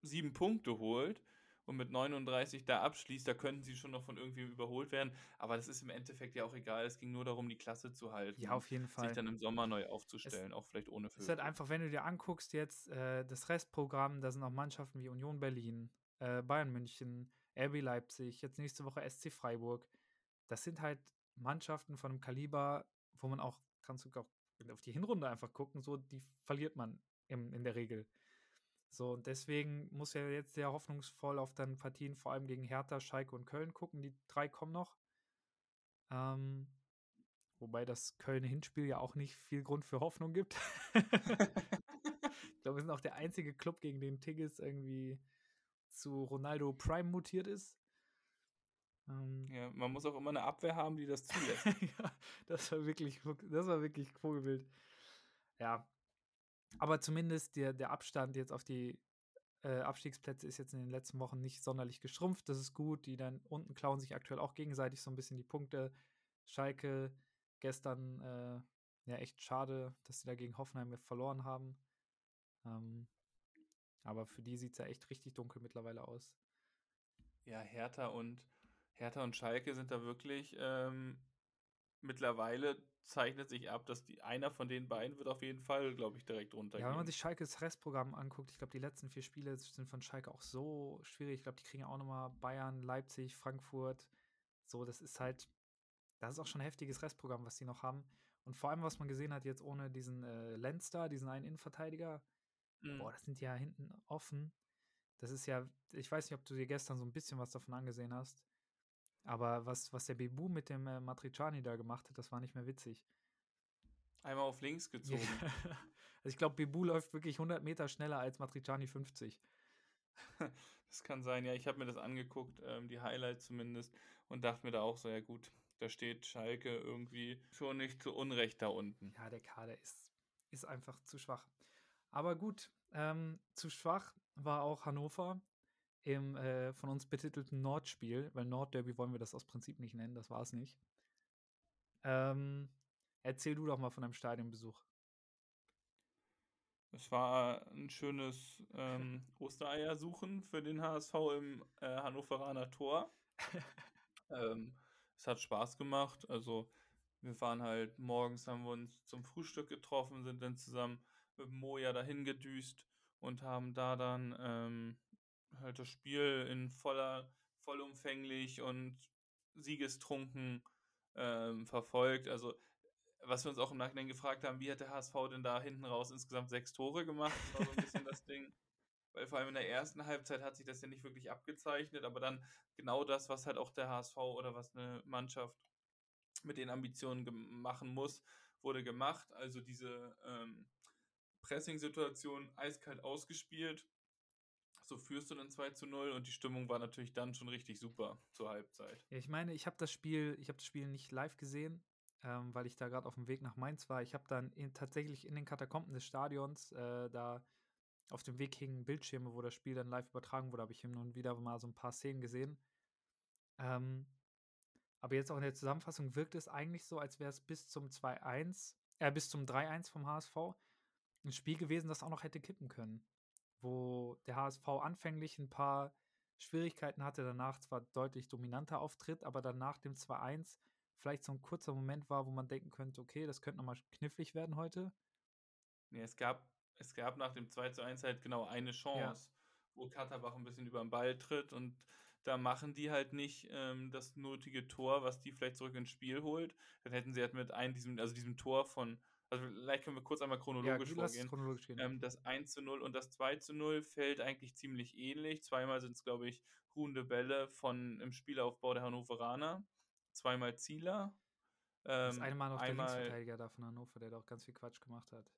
Speaker 2: sieben Punkte holt und mit 39 da abschließt, da könnten sie schon noch von irgendwem überholt werden. Aber das ist im Endeffekt ja auch egal. Es ging nur darum, die Klasse zu halten.
Speaker 1: Ja, auf jeden
Speaker 2: sich
Speaker 1: Fall.
Speaker 2: dann im Sommer neu aufzustellen, auch vielleicht ohne
Speaker 1: Es ist halt einfach, wenn du dir anguckst, jetzt äh, das Restprogramm, da sind auch Mannschaften wie Union Berlin, äh, Bayern München, RB Leipzig, jetzt nächste Woche SC Freiburg. Das sind halt Mannschaften von einem Kaliber, wo man auch, kannst du auch auf die Hinrunde einfach gucken, so, die verliert man im, in der Regel. So, und deswegen muss er jetzt sehr hoffnungsvoll auf dann Partien, vor allem gegen Hertha, Schalke und Köln gucken. Die drei kommen noch. Ähm, wobei das Köln-Hinspiel ja auch nicht viel Grund für Hoffnung gibt. [LAUGHS] ich glaube, wir sind auch der einzige Club, gegen den Tigges irgendwie zu Ronaldo Prime mutiert ist. Ähm,
Speaker 2: Ja, man muss auch immer eine Abwehr haben, die das [LAUGHS] zulässt.
Speaker 1: ja, das war wirklich, das war wirklich Vogelbild. Ja. Aber zumindest der, der Abstand jetzt auf die äh, Abstiegsplätze ist jetzt in den letzten Wochen nicht sonderlich geschrumpft. Das ist gut. Die dann unten klauen sich aktuell auch gegenseitig so ein bisschen die Punkte. Schalke gestern, äh, ja, echt schade, dass sie da gegen Hoffenheim verloren haben. Ähm, aber für die sieht es ja echt richtig dunkel mittlerweile aus.
Speaker 2: Ja, Hertha und Hertha und Schalke sind da wirklich ähm, mittlerweile zeichnet sich ab, dass die einer von den beiden wird auf jeden Fall, glaube ich, direkt
Speaker 1: Ja, wenn
Speaker 2: runtergehen.
Speaker 1: man sich Schalkes Restprogramm anguckt, ich glaube, die letzten vier Spiele sind von Schalke auch so schwierig. Ich glaube, die kriegen auch nochmal Bayern, Leipzig, Frankfurt. So, das ist halt, das ist auch schon ein heftiges Restprogramm, was die noch haben. Und vor allem, was man gesehen hat, jetzt ohne diesen äh, Lenz da, diesen einen Innenverteidiger,
Speaker 2: Mhm.
Speaker 1: boah, das sind ja hinten offen. Das ist ja, ich weiß nicht, ob du dir gestern so ein bisschen was davon angesehen hast. Aber was, was der Bebu mit dem äh, Matriciani da gemacht hat, das war nicht mehr witzig.
Speaker 2: Einmal auf links [LAUGHS] gezogen.
Speaker 1: Also ich glaube, Bebu läuft wirklich 100 Meter schneller als Matriciani 50. [LAUGHS]
Speaker 2: Das kann sein, ja. Ich habe mir das angeguckt, ähm, die Highlights zumindest, und dachte mir da auch so, ja gut, da steht Schalke irgendwie schon nicht zu Unrecht da unten.
Speaker 1: Ja, der Kader ist, ist einfach zu schwach. Aber gut, ähm, zu schwach war auch Hannover im äh, von uns betitelten Nordspiel, weil Nordderby wollen wir das aus Prinzip nicht nennen, das war es nicht. Ähm, erzähl du doch mal von deinem Stadionbesuch.
Speaker 2: Es war ein schönes ähm, [LAUGHS] Ostereiersuchen für den HSV im äh, Hannoveraner Tor. [LAUGHS] ähm, es hat Spaß gemacht. Also wir waren halt morgens, haben wir uns zum Frühstück getroffen, sind dann zusammen mit Moja dahin gedüst und haben da dann ähm, halt das Spiel in voller, vollumfänglich und siegestrunken ähm, verfolgt. Also was wir uns auch im Nachhinein gefragt haben, wie hat der HSV denn da hinten raus insgesamt sechs Tore gemacht? Das war so ein bisschen das Ding. Weil vor allem in der ersten Halbzeit hat sich das ja nicht wirklich abgezeichnet, aber dann genau das, was halt auch der HSV oder was eine Mannschaft mit den Ambitionen machen muss, wurde gemacht. Also diese ähm, Pressing-Situation eiskalt ausgespielt. So führst du dann 2 zu 0 und die Stimmung war natürlich dann schon richtig super zur Halbzeit.
Speaker 1: Ja, ich meine, ich habe das Spiel, ich habe das Spiel nicht live gesehen, ähm, weil ich da gerade auf dem Weg nach Mainz war. Ich habe dann in, tatsächlich in den Katakomben des Stadions äh, da auf dem Weg hingen Bildschirme, wo das Spiel dann live übertragen wurde, habe ich hin und wieder mal so ein paar Szenen gesehen. Ähm, aber jetzt auch in der Zusammenfassung wirkt es eigentlich so, als wäre es bis zum 2-1, äh, bis zum 3-1 vom HSV ein Spiel gewesen, das auch noch hätte kippen können. Wo der HSV anfänglich ein paar Schwierigkeiten hatte, danach zwar deutlich dominanter auftritt, aber dann nach dem 2-1 vielleicht so ein kurzer Moment war, wo man denken könnte, okay, das könnte nochmal knifflig werden heute.
Speaker 2: Nee, es gab, es gab nach dem 2 zu 1 halt genau eine Chance, ja. wo Katterbach ein bisschen über den Ball tritt und da machen die halt nicht ähm, das nötige Tor, was die vielleicht zurück ins Spiel holt. Dann hätten sie halt mit einem, diesem, also diesem Tor von, also vielleicht können wir kurz einmal chronologisch ja, vorgehen. Chronologisch ähm, das 1 zu 0 und das 2 zu 0 fällt eigentlich ziemlich ähnlich. Zweimal sind es, glaube ich, ruhende Bälle von im Spielaufbau der Hannoveraner. Zweimal Zieler.
Speaker 1: Ähm, das eine Mal noch einmal, der Linksverteidiger da von Hannover, der da auch ganz viel Quatsch gemacht hat.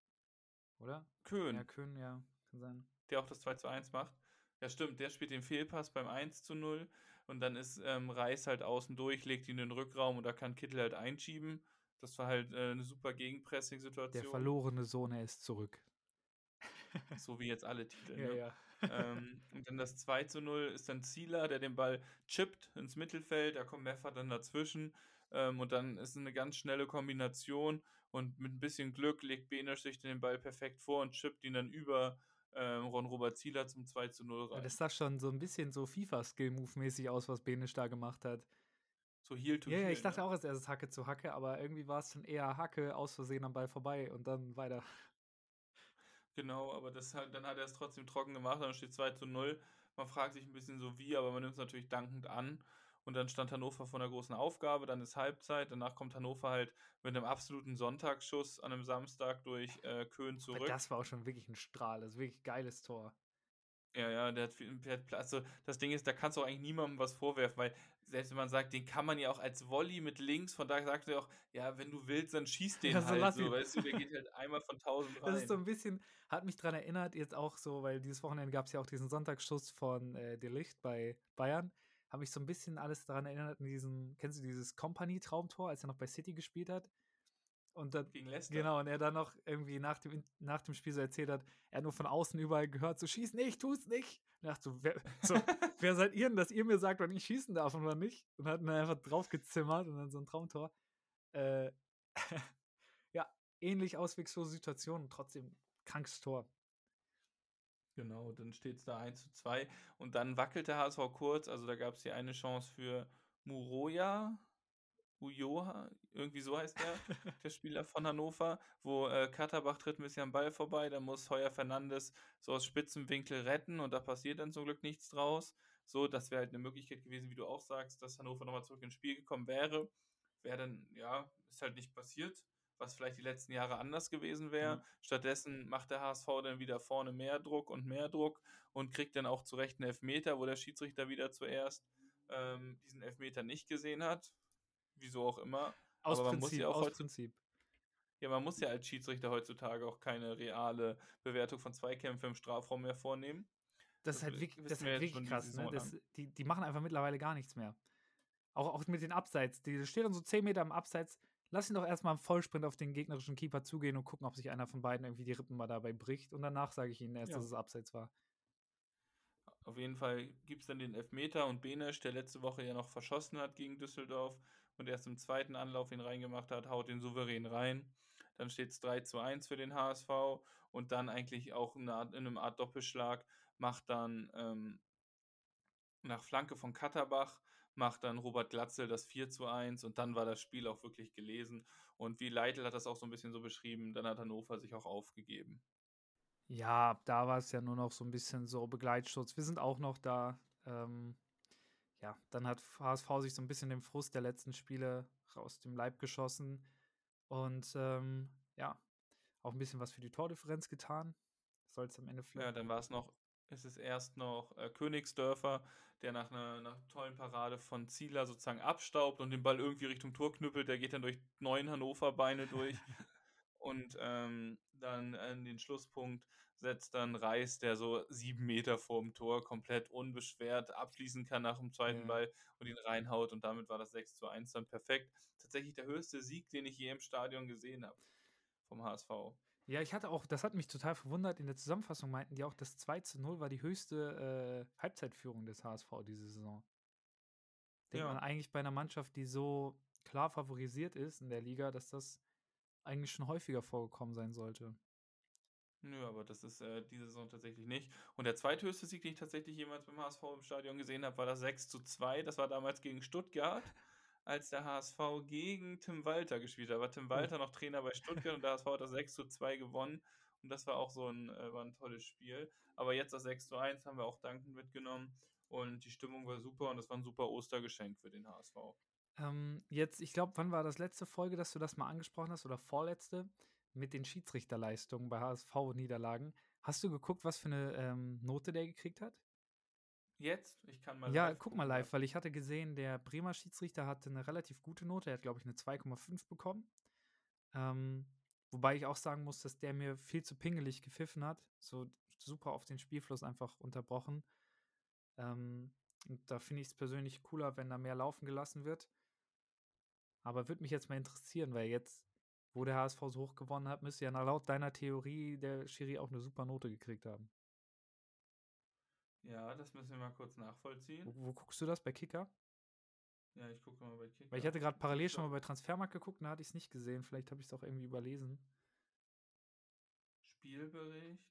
Speaker 1: Oder?
Speaker 2: Köhn.
Speaker 1: Ja, Köhn, ja, kann sein.
Speaker 2: Der auch das 2 zu 1 macht. Ja, stimmt, der spielt den Fehlpass beim 1 zu 0 und dann ist ähm, Reis halt außen durch, legt ihn in den Rückraum und da kann Kittel halt einschieben. Das war halt äh, eine super Gegenpressing-Situation.
Speaker 1: Der verlorene Sohn, er ist zurück.
Speaker 2: So wie jetzt alle Titel. [LAUGHS]
Speaker 1: ja,
Speaker 2: ne?
Speaker 1: ja.
Speaker 2: ähm, und dann das 2 zu 0 ist dann Zieler, der den Ball chippt ins Mittelfeld, da kommt Meffer dann dazwischen ähm, und dann ist eine ganz schnelle Kombination und mit ein bisschen Glück legt Benesch sich den Ball perfekt vor und chippt ihn dann über ähm, Ron-Robert Zieler zum 2 zu 0 rein.
Speaker 1: Ja, das sah schon so ein bisschen so FIFA-Skill-Move-mäßig aus, was Benisch da gemacht hat.
Speaker 2: So Heel to
Speaker 1: Ja,
Speaker 2: Heel,
Speaker 1: ja, ich dachte
Speaker 2: ne?
Speaker 1: auch als erstes Hacke zu Hacke, aber irgendwie war es dann eher Hacke aus Versehen am Ball vorbei und dann weiter.
Speaker 2: Genau, aber das hat, dann hat er es trotzdem trocken gemacht, dann steht 2 zu 0. Man fragt sich ein bisschen so wie, aber man nimmt es natürlich dankend an. Und dann stand Hannover vor einer großen Aufgabe, dann ist Halbzeit, danach kommt Hannover halt mit einem absoluten Sonntagsschuss an einem Samstag durch äh, Köln zurück.
Speaker 1: Das war auch schon wirklich ein Strahl, das ist wirklich ein geiles Tor.
Speaker 2: Ja, ja, der hat, viel, der hat also das Ding ist, da kannst du auch eigentlich niemandem was vorwerfen, weil selbst wenn man sagt, den kann man ja auch als Volley mit links, von daher sagt er auch, ja, wenn du willst, dann schieß den
Speaker 1: Ja,
Speaker 2: halt so, weißt du, der geht halt einmal von 1000 rein.
Speaker 1: Das ist so ein bisschen, hat mich dran erinnert, jetzt auch so, weil dieses Wochenende gab es ja auch diesen Sonntagsschuss von äh, De Licht bei Bayern. Habe mich so ein bisschen alles daran erinnert, in diesem, kennst du dieses Company-Traumtor, als er noch bei City gespielt hat? Und dann,
Speaker 2: gegen Leicester.
Speaker 1: genau, und er dann noch irgendwie nach dem, nach dem Spiel so erzählt hat, er hat nur von außen überall gehört, so schieß nicht, tu's nicht. Und dachte so, wer, so, [LAUGHS] wer seid ihr denn, dass ihr mir sagt, wann ich schießen darf und wann nicht? Und hat dann einfach draufgezimmert und dann so ein Traumtor. Äh, [LAUGHS] ja, ähnlich auswegslose Situation trotzdem krankes Tor.
Speaker 2: Genau, dann steht es da 1 zu 2 und dann wackelt der HSV kurz, also da gab es hier eine Chance für Muroya, Ujoha, irgendwie so heißt der, [LAUGHS] der Spieler von Hannover, wo äh, Katterbach tritt ein bisschen am Ball vorbei, da muss Heuer Fernandes so aus Spitzenwinkel retten und da passiert dann zum Glück nichts draus. So, das wäre halt eine Möglichkeit gewesen, wie du auch sagst, dass Hannover nochmal zurück ins Spiel gekommen wäre. Wäre dann, ja, ist halt nicht passiert, was vielleicht die letzten Jahre anders gewesen wäre.
Speaker 1: Mhm.
Speaker 2: Stattdessen macht der HSV dann wieder vorne mehr Druck und mehr Druck und kriegt dann auch zu Recht einen Elfmeter, wo der Schiedsrichter wieder zuerst ähm, diesen Elfmeter nicht gesehen hat. Wieso auch immer.
Speaker 1: Aus
Speaker 2: Aber man
Speaker 1: Prinzip,
Speaker 2: muss ja auch
Speaker 1: aus Prinzip.
Speaker 2: Ja, man muss ja als Schiedsrichter heutzutage auch keine reale Bewertung von Zweikämpfen im Strafraum mehr vornehmen.
Speaker 1: Das ist halt wirklich, das ist halt wirklich krass,
Speaker 2: die
Speaker 1: ne? Das, die, die machen einfach mittlerweile gar nichts mehr. Auch, auch mit den Abseits. Die steht dann so 10 Meter im Abseits. Lass ihn doch erstmal im Vollsprint auf den gegnerischen Keeper zugehen und gucken, ob sich einer von beiden irgendwie die Rippen mal dabei bricht. Und danach sage ich ihnen erst,
Speaker 2: Ja.
Speaker 1: dass es Abseits war.
Speaker 2: Auf jeden Fall gibt es dann den Elfmeter und Benesch, der letzte Woche ja noch verschossen hat gegen Düsseldorf und erst im zweiten Anlauf ihn reingemacht hat, haut den souverän rein. Dann steht es 3 zu 1 für den HSV und dann eigentlich auch in, Art, in einem Art Doppelschlag macht dann ähm, nach Flanke von Katterbach macht dann Robert Glatzel das 4 zu 1 und dann war das Spiel auch wirklich gelesen. Und wie Leitl hat das auch so ein bisschen so beschrieben, dann hat Hannover sich auch aufgegeben.
Speaker 1: Ja, da war es ja nur noch so ein bisschen so Begleitschutz. Wir sind auch noch da. Ähm, ja, dann hat HSV sich so ein bisschen den Frust der letzten Spiele aus dem Leib geschossen. Und ähm, ja, auch ein bisschen was für die Tordifferenz getan. Soll es am Ende
Speaker 2: Ja,
Speaker 1: vielleicht.
Speaker 2: dann war es noch, es ist erst noch äh, Königsdörfer, der nach einer, nach einer tollen Parade von Zieler sozusagen abstaubt und den Ball irgendwie Richtung Tor knüppelt. Der geht dann durch neun Hannover-Beine durch. [LAUGHS] und ähm, dann an den Schlusspunkt setzt dann Reis, der so sieben Meter vorm Tor komplett unbeschwert abschließen kann nach dem zweiten
Speaker 1: Ja.
Speaker 2: Ball und ihn reinhaut. Und damit war das 6 zu 1 dann perfekt. Tatsächlich der höchste Sieg, den ich je im Stadion gesehen habe vom HSV.
Speaker 1: Ja, ich hatte auch, das hat mich total verwundert. In der Zusammenfassung meinten die auch, das 2 zu 0 war die höchste äh, Halbzeitführung des HSV diese Saison. Denkt
Speaker 2: Ja.
Speaker 1: man eigentlich bei einer Mannschaft, die so klar favorisiert ist in der Liga, dass das eigentlich schon häufiger vorgekommen sein sollte.
Speaker 2: Nö, aber das ist äh, diese Saison tatsächlich nicht. Und der zweithöchste Sieg, den ich tatsächlich jemals beim HSV im Stadion gesehen habe, war das 6 zu 2. Das war damals gegen Stuttgart, als der HSV gegen Tim Walter gespielt hat. Da war Tim Walter noch Trainer bei Stuttgart und der HSV hat das 6 zu 2 gewonnen. Und das war auch so ein, äh, war ein tolles Spiel. Aber jetzt das 6 zu 1 haben wir auch dankend mitgenommen. Und die Stimmung war super und das war ein super Ostergeschenk für den HSV.
Speaker 1: Ähm, jetzt, ich glaube, wann war das letzte Folge, dass du das mal angesprochen hast oder vorletzte mit den Schiedsrichterleistungen bei HSV-Niederlagen? Hast du geguckt, was für eine ähm, Note der gekriegt hat?
Speaker 2: Jetzt? Ich kann mal.
Speaker 1: Ja, guck mal live, weil ich hatte gesehen, der Bremer Schiedsrichter hatte eine relativ gute Note. Er hat, glaube ich, eine 2,5 bekommen. Ähm, wobei ich auch sagen muss, dass der mir viel zu pingelig gepfiffen hat. So super auf den Spielfluss einfach unterbrochen. Ähm, und da finde ich es persönlich cooler, wenn da mehr laufen gelassen wird. Aber würde mich jetzt mal interessieren, weil jetzt, wo der HSV so hoch gewonnen hat, müsste ja laut deiner Theorie der Schiri auch eine super Note gekriegt haben.
Speaker 2: Ja, das müssen wir mal kurz nachvollziehen.
Speaker 1: Wo, wo guckst du das? Bei Kicker?
Speaker 2: Ja, ich gucke mal bei Kicker.
Speaker 1: Weil ich hatte gerade parallel schon mal bei Transfermarkt geguckt da hatte ich es nicht gesehen. Vielleicht habe ich es auch irgendwie überlesen.
Speaker 2: Spielbericht.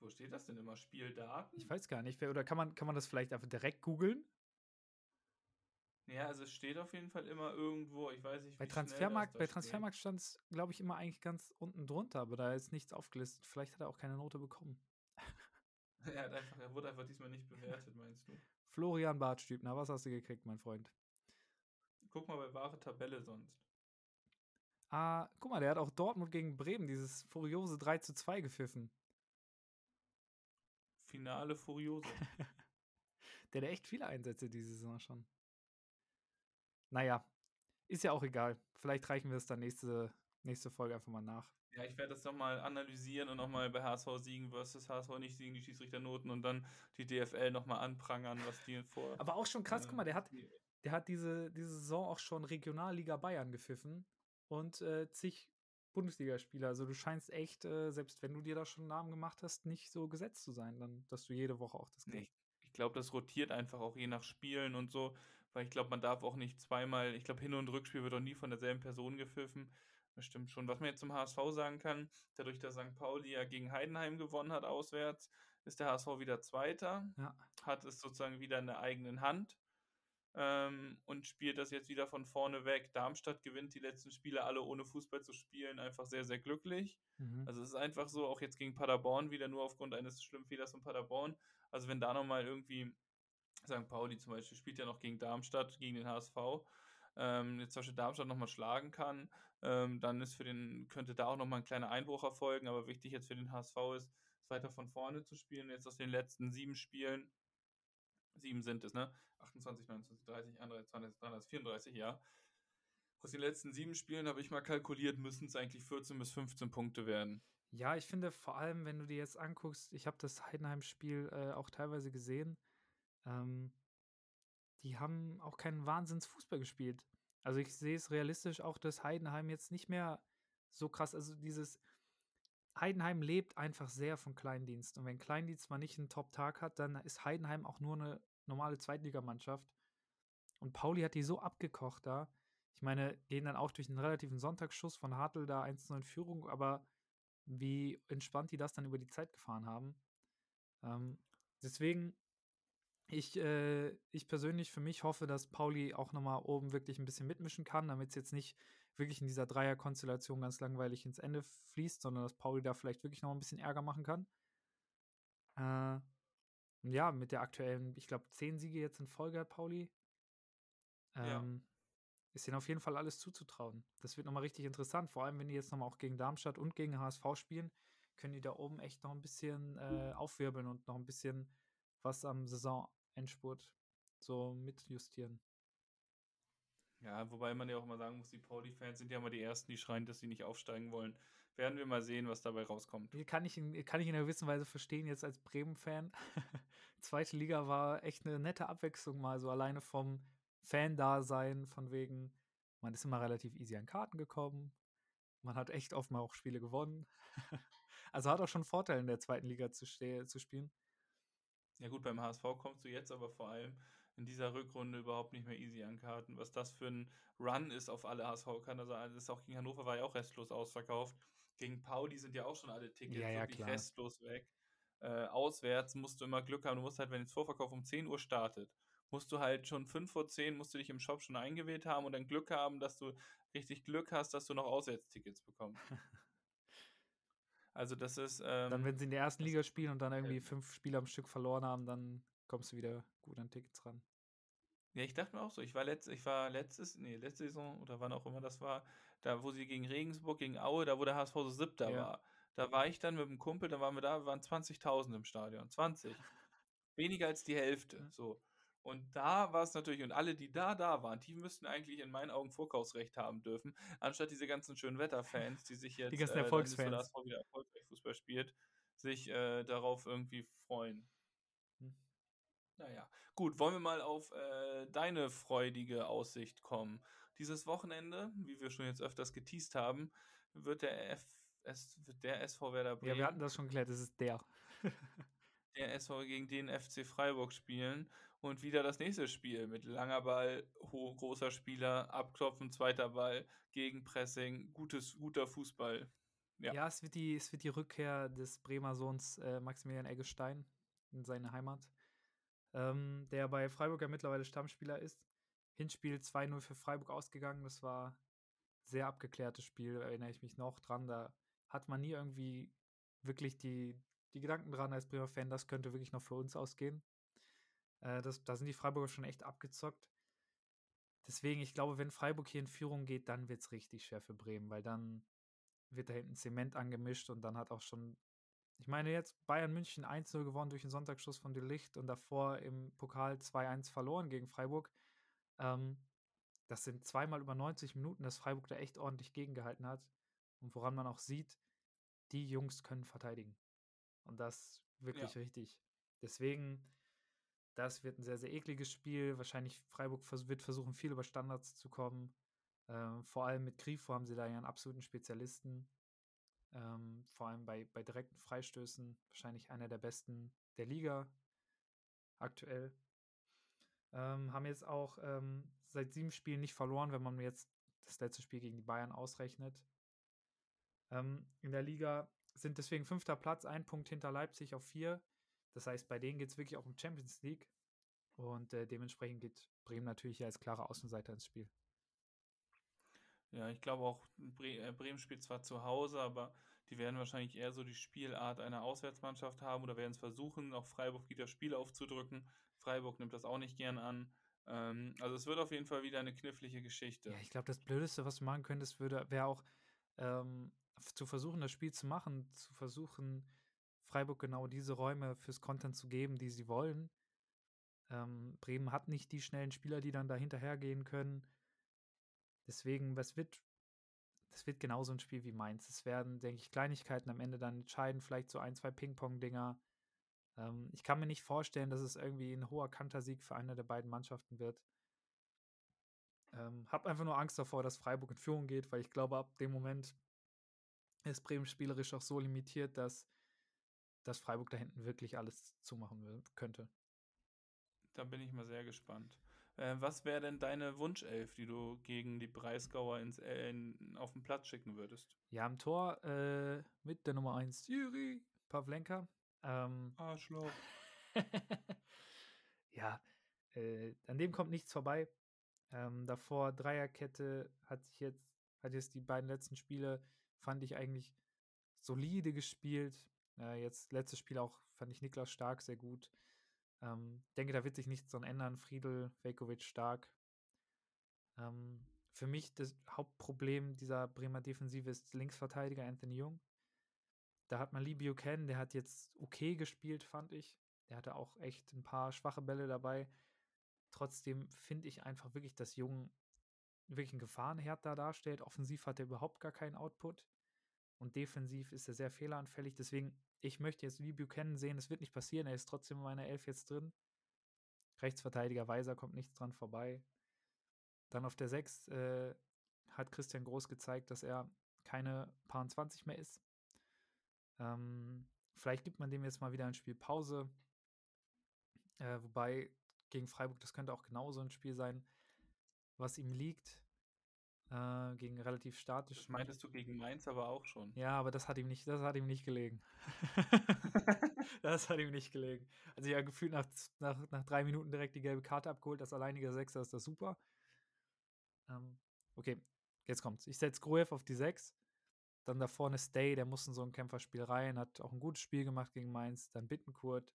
Speaker 2: Wo steht das denn immer? Spieldaten?
Speaker 1: Ich weiß gar nicht. Oder kann man, kann man das vielleicht einfach direkt googeln?
Speaker 2: Ja, also es steht auf jeden Fall immer irgendwo, ich weiß nicht,
Speaker 1: bei Transfermarkt, Bei Transfermarkt stand es, glaube ich, immer eigentlich ganz unten drunter, aber da ist nichts aufgelistet. Vielleicht hat er auch keine Note bekommen. [LAUGHS]
Speaker 2: er, hat einfach, er wurde einfach diesmal nicht bewertet, meinst du?
Speaker 1: Florian Bartstübner, was hast du gekriegt, mein Freund?
Speaker 2: Guck mal bei wahre Tabelle sonst.
Speaker 1: Ah, guck mal, der hat auch Dortmund gegen Bremen dieses furiose 3 zu 2 gepfiffen.
Speaker 2: Finale Furiose. [LAUGHS]
Speaker 1: der hat echt viele Einsätze diese Saison schon. Naja, ist ja auch egal. Vielleicht reichen wir es dann nächste, nächste Folge einfach mal nach.
Speaker 2: Ja, ich werde das nochmal analysieren und nochmal bei HSV siegen versus HSV nicht siegen, die Schiedsrichternoten und dann die DFL nochmal anprangern, was die vor.
Speaker 1: Aber auch schon krass, äh, guck mal, der hat, der hat diese, diese Saison auch schon Regionalliga Bayern gepfiffen und äh, zig Bundesligaspieler. Also du scheinst echt, äh, selbst wenn du dir da schon einen Namen gemacht hast, nicht so gesetzt zu sein, dann, dass du jede Woche auch das
Speaker 2: kriegst. Nee, ich glaube, das rotiert einfach auch je nach Spielen und so, weil ich glaube, man darf auch nicht zweimal, ich glaube, Hin- und Rückspiel wird auch nie von derselben Person gepfiffen. Das stimmt schon. Was man jetzt zum HSV sagen kann, dadurch, dass St. Pauli ja gegen Heidenheim gewonnen hat auswärts, ist der HSV wieder Zweiter,
Speaker 1: ja.
Speaker 2: hat es sozusagen wieder in der eigenen Hand ähm, und spielt das jetzt wieder von vorne weg. Darmstadt gewinnt die letzten Spiele alle ohne Fußball zu spielen, einfach sehr, sehr glücklich. Mhm. Also es ist einfach so, auch jetzt gegen Paderborn wieder nur aufgrund eines schlimmen Fehlers von Paderborn. Also wenn da nochmal irgendwie, St. Pauli zum Beispiel spielt ja noch gegen Darmstadt, gegen den HSV, ähm, jetzt zum Beispiel Darmstadt nochmal schlagen kann, ähm, dann ist für den, könnte da auch nochmal ein kleiner Einbruch erfolgen, aber wichtig jetzt für den HSV ist, weiter von vorne zu spielen. Jetzt aus den letzten sieben Spielen sieben sind es, ne? 28, 29, 30, 31, 32, 34, ja. Aus den letzten sieben Spielen habe ich mal kalkuliert, müssen es eigentlich 14 bis 15 Punkte werden.
Speaker 1: Ja, ich finde vor allem, wenn du dir jetzt anguckst, ich habe das Heidenheim-Spiel äh, auch teilweise gesehen, ähm, die haben auch keinen Wahnsinnsfußball gespielt. Also ich sehe es realistisch auch, dass Heidenheim jetzt nicht mehr so krass, also dieses Heidenheim lebt einfach sehr von Kleindienst. Und wenn Kleindienst mal nicht einen Top-Tag hat, dann ist Heidenheim auch nur eine normale Zweitligamannschaft. Und Pauli hat die so abgekocht da. Ich meine, gehen dann auch durch einen relativen Sonntagsschuss von Hartl da 1-0 in Führung, aber wie entspannt die das dann über die Zeit gefahren haben. Ähm, deswegen, ich, äh, ich persönlich für mich hoffe, dass Pauli auch nochmal oben wirklich ein bisschen mitmischen kann, damit es jetzt nicht wirklich in dieser Dreierkonstellation ganz langweilig ins Ende fließt, sondern dass Pauli da vielleicht wirklich noch ein bisschen Ärger machen kann. Äh, ja, mit der aktuellen, ich glaube, zehn Siege jetzt in Folge hat Pauli. Ähm, ja. Ist ihnen auf jeden Fall alles zuzutrauen. Das wird nochmal richtig interessant. Vor allem, wenn die jetzt nochmal auch gegen Darmstadt und gegen HSV spielen, können die da oben echt noch ein bisschen äh, aufwirbeln und noch ein bisschen was am Saisonendspurt so mitjustieren.
Speaker 2: Ja, wobei man ja auch mal sagen muss, die Pauli-Fans sind ja immer die Ersten, die schreien, dass sie nicht aufsteigen wollen. Werden wir mal sehen, was dabei rauskommt.
Speaker 1: Kann ich in, kann ich in einer gewissen Weise verstehen, jetzt als Bremen-Fan. [LAUGHS] Zweite Liga war echt eine nette Abwechslung mal, so alleine vom Fan-Dasein, von wegen, man ist immer relativ easy an Karten gekommen. Man hat echt oft mal auch Spiele gewonnen. [LAUGHS] also hat auch schon Vorteile in der zweiten Liga zu, zu spielen.
Speaker 2: Ja gut, beim HSV kommst du jetzt aber vor allem in dieser Rückrunde überhaupt nicht mehr easy an Karten. Was das für ein Run ist auf alle HSV-Karten. Also, das ist auch gegen Hannover war ja auch restlos ausverkauft. Gegen Pauli sind ja auch schon alle Tickets
Speaker 1: Ja, ja,
Speaker 2: wirklich
Speaker 1: klar.
Speaker 2: restlos weg. Äh, auswärts musst du immer Glück haben. Du musst halt, wenn das Vorverkauf um 10 Uhr startet, musst du halt schon 5 vor 10 musst du dich im Shop schon eingewählt haben und dann Glück haben, dass du richtig Glück hast, dass du noch Auswärtstickets bekommst. [LAUGHS] Also das ist.
Speaker 1: Dann,
Speaker 2: Ähm,
Speaker 1: wenn sie in der ersten Liga spielen und dann irgendwie
Speaker 2: ähm,
Speaker 1: fünf Spiele am Stück verloren haben, dann kommst du wieder gut an Tickets ran.
Speaker 2: Ja, ich dachte mir auch so. Ich war, letzt, ich war letztes, nee, letzte Saison oder wann auch immer das war, da wo sie gegen Regensburg, gegen Aue, da wo der HSV so siebter
Speaker 1: Ja.
Speaker 2: war. Da war ich dann mit einem Kumpel, da waren wir da, wir waren 20.000 im Stadion. 20. Weniger als die Hälfte. So. Und da war es natürlich, und alle, die da da waren, die müssten eigentlich in meinen Augen Vorkaufsrecht haben dürfen, anstatt diese ganzen schönen Wetterfans, die sich jetzt,
Speaker 1: ganzen
Speaker 2: äh, so
Speaker 1: Erfolgsfans.
Speaker 2: der HSV wieder erfolgreich Fußball spielt, sich äh, darauf irgendwie freuen.
Speaker 1: Hm.
Speaker 2: Naja, gut, wollen wir mal auf äh, deine freudige Aussicht kommen. Dieses Wochenende, wie wir schon jetzt öfters geteased haben, wird der, F S wird der SV Werder Bremen
Speaker 1: Ja, wir hatten das schon geklärt, das ist der.
Speaker 2: der SV gegen den FC Freiburg spielen und wieder das nächste Spiel mit langer Ball, ho- großer Spieler, Abklopfen, zweiter Ball, Gegenpressing, gutes, guter Fußball. Ja.
Speaker 1: Ja, es, wird die, es wird die Rückkehr des Bremer Sohns äh, Maximilian Eggestein in seine Heimat, ähm, der bei Freiburg ja mittlerweile Stammspieler ist. Hinspiel 2-0 für Freiburg ausgegangen. Das war ein sehr abgeklärtes Spiel, erinnere ich mich noch dran. Da hat man nie irgendwie wirklich die, die Gedanken dran als Bremer Fan, das könnte wirklich noch für uns ausgehen. Äh, das, da sind die Freiburger schon echt abgezockt. Deswegen, ich glaube, wenn Freiburg hier in Führung geht, dann wird es richtig schwer für Bremen, weil dann wird da hinten Zement angemischt und dann hat auch schon, ich meine jetzt Bayern München 1-0 gewonnen durch den Sonntagsschuss von De Licht und davor im Pokal 2-1 verloren gegen Freiburg. Ähm, das sind zweimal über 90 Minuten, dass Freiburg da echt ordentlich gegengehalten hat und woran man auch sieht, die Jungs können verteidigen. Und das wirklich richtig. Deswegen, das wird ein sehr, sehr ekliges Spiel. Wahrscheinlich Freiburg vers wird versuchen, viel über Standards zu kommen. Ähm, vor allem mit Grifo haben sie da ja einen absoluten Spezialisten. Ähm, vor allem bei, bei direkten Freistößen. Wahrscheinlich einer der besten der Liga aktuell. Ähm, haben jetzt auch ähm, seit sieben Spielen nicht verloren, wenn man jetzt das letzte Spiel gegen die Bayern ausrechnet. Ähm, in der Liga sind deswegen fünfter Platz, ein Punkt hinter Leipzig auf vier. Das heißt, bei denen geht es wirklich auch um Champions League. Und äh, dementsprechend geht Bremen natürlich als klarer Außenseiter ins Spiel.
Speaker 2: Ja, ich glaube auch, Bre äh, Bremen spielt zwar zu Hause, aber die werden wahrscheinlich eher so die Spielart einer Auswärtsmannschaft haben oder werden es versuchen, auch Freiburg wieder Spiel aufzudrücken. Freiburg nimmt das auch nicht gern an. Ähm, also es wird auf jeden Fall wieder eine knifflige Geschichte.
Speaker 1: Ja, ich glaube, das Blödeste, was du machen könntest, würde, wäre auch ähm, zu versuchen, das Spiel zu machen, zu versuchen, Freiburg genau diese Räume fürs Content zu geben, die sie wollen. Ähm, Bremen hat nicht die schnellen Spieler, die dann da hinterhergehen können. Deswegen, was wird, das wird genauso ein Spiel wie Mainz. Es werden, denke ich, Kleinigkeiten am Ende dann entscheiden, vielleicht so ein, zwei Ping-Pong-Dinger. Ähm, ich kann mir nicht vorstellen, dass es irgendwie ein hoher Kantersieg für eine der beiden Mannschaften wird. Ähm, hab einfach nur Angst davor, dass Freiburg in Führung geht, weil ich glaube, ab dem Moment ist Bremen spielerisch auch so limitiert, dass, dass Freiburg da hinten wirklich alles zumachen könnte.
Speaker 2: Da bin ich mal sehr gespannt. Äh, was wäre denn deine Wunschelf, die du gegen die Breisgauer ins, äh, in, auf den Platz schicken würdest?
Speaker 1: Ja, im Tor äh, mit der Nummer 1 Juri Pavlenka. Ähm,
Speaker 2: Arschloch. [LAUGHS]
Speaker 1: ja, äh, an dem kommt nichts vorbei. Ähm, davor Dreierkette hat sich jetzt, hat jetzt die beiden letzten Spiele, fand ich eigentlich solide gespielt. Äh, jetzt letztes Spiel auch fand ich Niklas Stark sehr gut. Ähm, denke, da wird sich nichts dran ändern. Friedel, Vekovic stark. Ähm, für mich das Hauptproblem dieser Bremer Defensive ist Linksverteidiger Anthony Jung. Da hat man Lee Buchanan, der hat jetzt okay gespielt, fand ich. Der hatte auch echt ein paar schwache Bälle dabei. Trotzdem finde ich einfach wirklich, dass Jung wirklich ein Gefahrenherd da darstellt. Offensiv hat er überhaupt gar keinen Output. Und defensiv ist er sehr fehleranfällig. Deswegen, ich möchte jetzt Lee Buchanan sehen. Es wird nicht passieren. Er ist trotzdem in meiner Elf jetzt drin. Rechtsverteidiger Weiser kommt nichts dran vorbei. Dann auf der 6 äh, hat Christian Groß gezeigt, dass er keine Paar 20 mehr ist. Ähm, vielleicht gibt man dem jetzt mal wieder ein Spiel Pause. Äh, wobei gegen Freiburg, das könnte auch genauso ein Spiel sein, was ihm liegt. Äh, gegen relativ statisch.
Speaker 2: Das meintest du gegen Mainz aber auch schon.
Speaker 1: Ja, aber das hat ihm nicht, das hat ihm nicht gelegen. [LAUGHS] das hat ihm nicht gelegen. Also ja, gefühlt nach, nach, nach drei Minuten direkt die gelbe Karte abgeholt. Als alleiniger Sechser ist das super. Ähm, okay, jetzt kommt's. Ich setze Gruev auf die 6. Dann da vorne Stay, der muss in so ein Kämpferspiel rein, hat auch ein gutes Spiel gemacht gegen Mainz. Dann Bittenkurt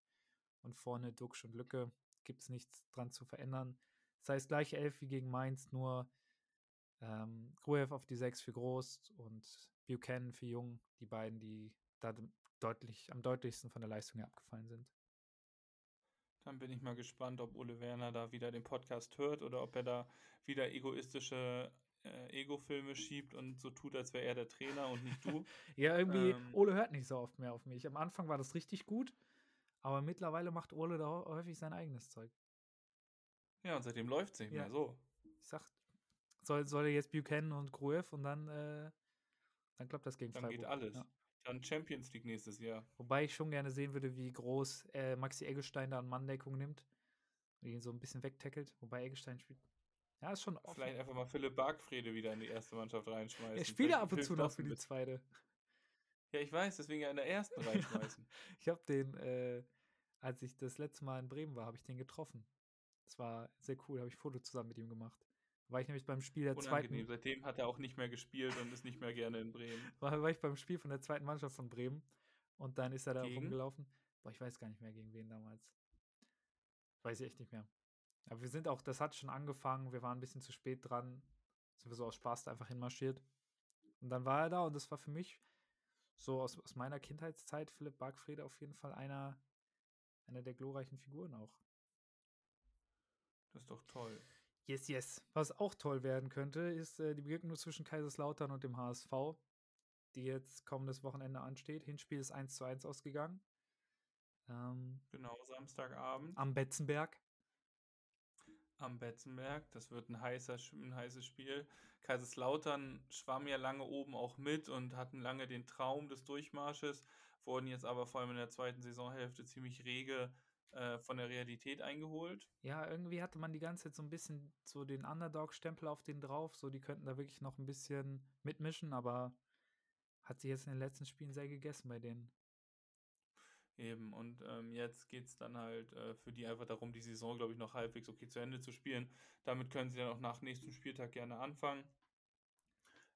Speaker 1: und vorne Duxch und Lücke. Gibt es nichts dran zu verändern. Das heißt, gleiche Elf wie gegen Mainz, nur ähm, Gruev auf die 6 für groß und Buchanan für jung. Die beiden, die da deutlich, am deutlichsten von der Leistung her abgefallen sind.
Speaker 2: Dann bin ich mal gespannt, ob Ole Werner da wieder den Podcast hört oder ob er da wieder egoistische äh, Ego-Filme schiebt und so tut, als wäre er der Trainer und nicht du. [LAUGHS]
Speaker 1: ja, irgendwie, ähm, Ole hört nicht so oft mehr auf mich. Am Anfang war das richtig gut, aber mittlerweile macht Ole da häufig sein eigenes Zeug.
Speaker 2: Ja, und seitdem läuft es nicht ja. mehr so.
Speaker 1: Ich sag, soll, soll er jetzt Buchanan und Gruev und dann, äh, dann klappt das gegen
Speaker 2: dann
Speaker 1: Freiburg.
Speaker 2: Dann geht alles. Ja. Dann Champions League nächstes Jahr.
Speaker 1: Wobei ich schon gerne sehen würde, wie groß äh, Maxi Eggestein da an Manndeckung nimmt und ihn so ein bisschen wegtackelt. Wobei Eggestein spielt. Ja, ist schon
Speaker 2: offen. Vielleicht einfach mal Philipp Bargfrede wieder in die erste Mannschaft reinschmeißen.
Speaker 1: Er spielt ja ab und zu noch für die zweite.
Speaker 2: Ja, ich weiß, deswegen ja in der ersten reinschmeißen. [LAUGHS]
Speaker 1: ich habe den, äh, als ich das letzte Mal in Bremen war, habe ich den getroffen. Das war sehr cool, habe ich Foto zusammen mit ihm gemacht. War ich nämlich beim Spiel der
Speaker 2: Unangenehm. zweiten. Seitdem hat er auch nicht mehr gespielt und ist nicht mehr gerne in Bremen. [LAUGHS]
Speaker 1: War, war ich beim Spiel von der zweiten Mannschaft von Bremen und dann ist er da gegen? rumgelaufen. Boah, ich weiß gar nicht mehr, gegen wen damals. Weiß ich echt nicht mehr. Aber wir sind auch, das hat schon angefangen, wir waren ein bisschen zu spät dran. Sind wir so aus Spaß da einfach hinmarschiert. Und dann war er da und das war für mich so aus, aus meiner Kindheitszeit Philipp Bargfrede auf jeden Fall einer, einer der glorreichen Figuren auch.
Speaker 2: Das ist doch toll.
Speaker 1: Yes, yes. Was auch toll werden könnte, ist äh, die Begegnung zwischen Kaiserslautern und dem HSV, die jetzt kommendes Wochenende ansteht. Hinspiel ist 1 zu 1 ausgegangen.
Speaker 2: Ähm, genau, Samstagabend.
Speaker 1: Am Betzenberg.
Speaker 2: Am Betzenberg. Das wird ein, heißer, ein heißes Spiel. Kaiserslautern schwamm ja lange oben auch mit und hatten lange den Traum des Durchmarsches, wurden jetzt aber vor allem in der zweiten Saisonhälfte ziemlich rege äh, von der Realität eingeholt.
Speaker 1: Ja, irgendwie hatte man die ganze Zeit so ein bisschen so den Underdog-Stempel auf den drauf, so die könnten da wirklich noch ein bisschen mitmischen, aber hat sie jetzt in den letzten Spielen sehr gegessen bei denen.
Speaker 2: Eben, und ähm, jetzt geht es dann halt äh, für die einfach darum, die Saison, glaube ich, noch halbwegs okay zu Ende zu spielen. Damit können sie dann auch nach nächsten Spieltag gerne anfangen.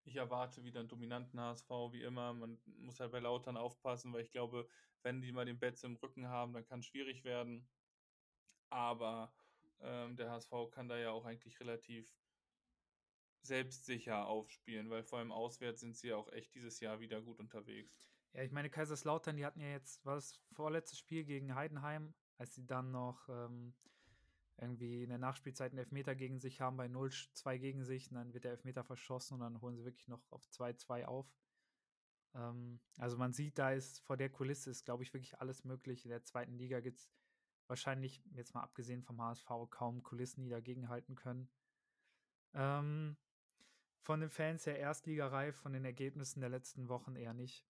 Speaker 2: Ich erwarte wieder einen dominanten HSV, wie immer. Man muss halt bei Lautern aufpassen, weil ich glaube, wenn die mal den Betz im Rücken haben, dann kann es schwierig werden. Aber ähm, der HSV kann da ja auch eigentlich relativ selbstsicher aufspielen, weil vor allem auswärts sind sie ja auch echt dieses Jahr wieder gut unterwegs.
Speaker 1: Ja, ich meine, Kaiserslautern, die hatten ja jetzt, war das vorletztes Spiel gegen Heidenheim, als sie dann noch ähm, irgendwie in der Nachspielzeit einen Elfmeter gegen sich haben, bei 0-2 gegen sich, und dann wird der Elfmeter verschossen und dann holen sie wirklich noch auf 2-2 auf. Ähm, also man sieht, da ist vor der Kulisse ist, glaube ich, wirklich alles möglich. In der zweiten Liga gibt es wahrscheinlich, jetzt mal abgesehen vom HSV, kaum Kulissen, die dagegen halten können. Ähm, von den Fans der Erstligareif, von den Ergebnissen der letzten Wochen eher nicht.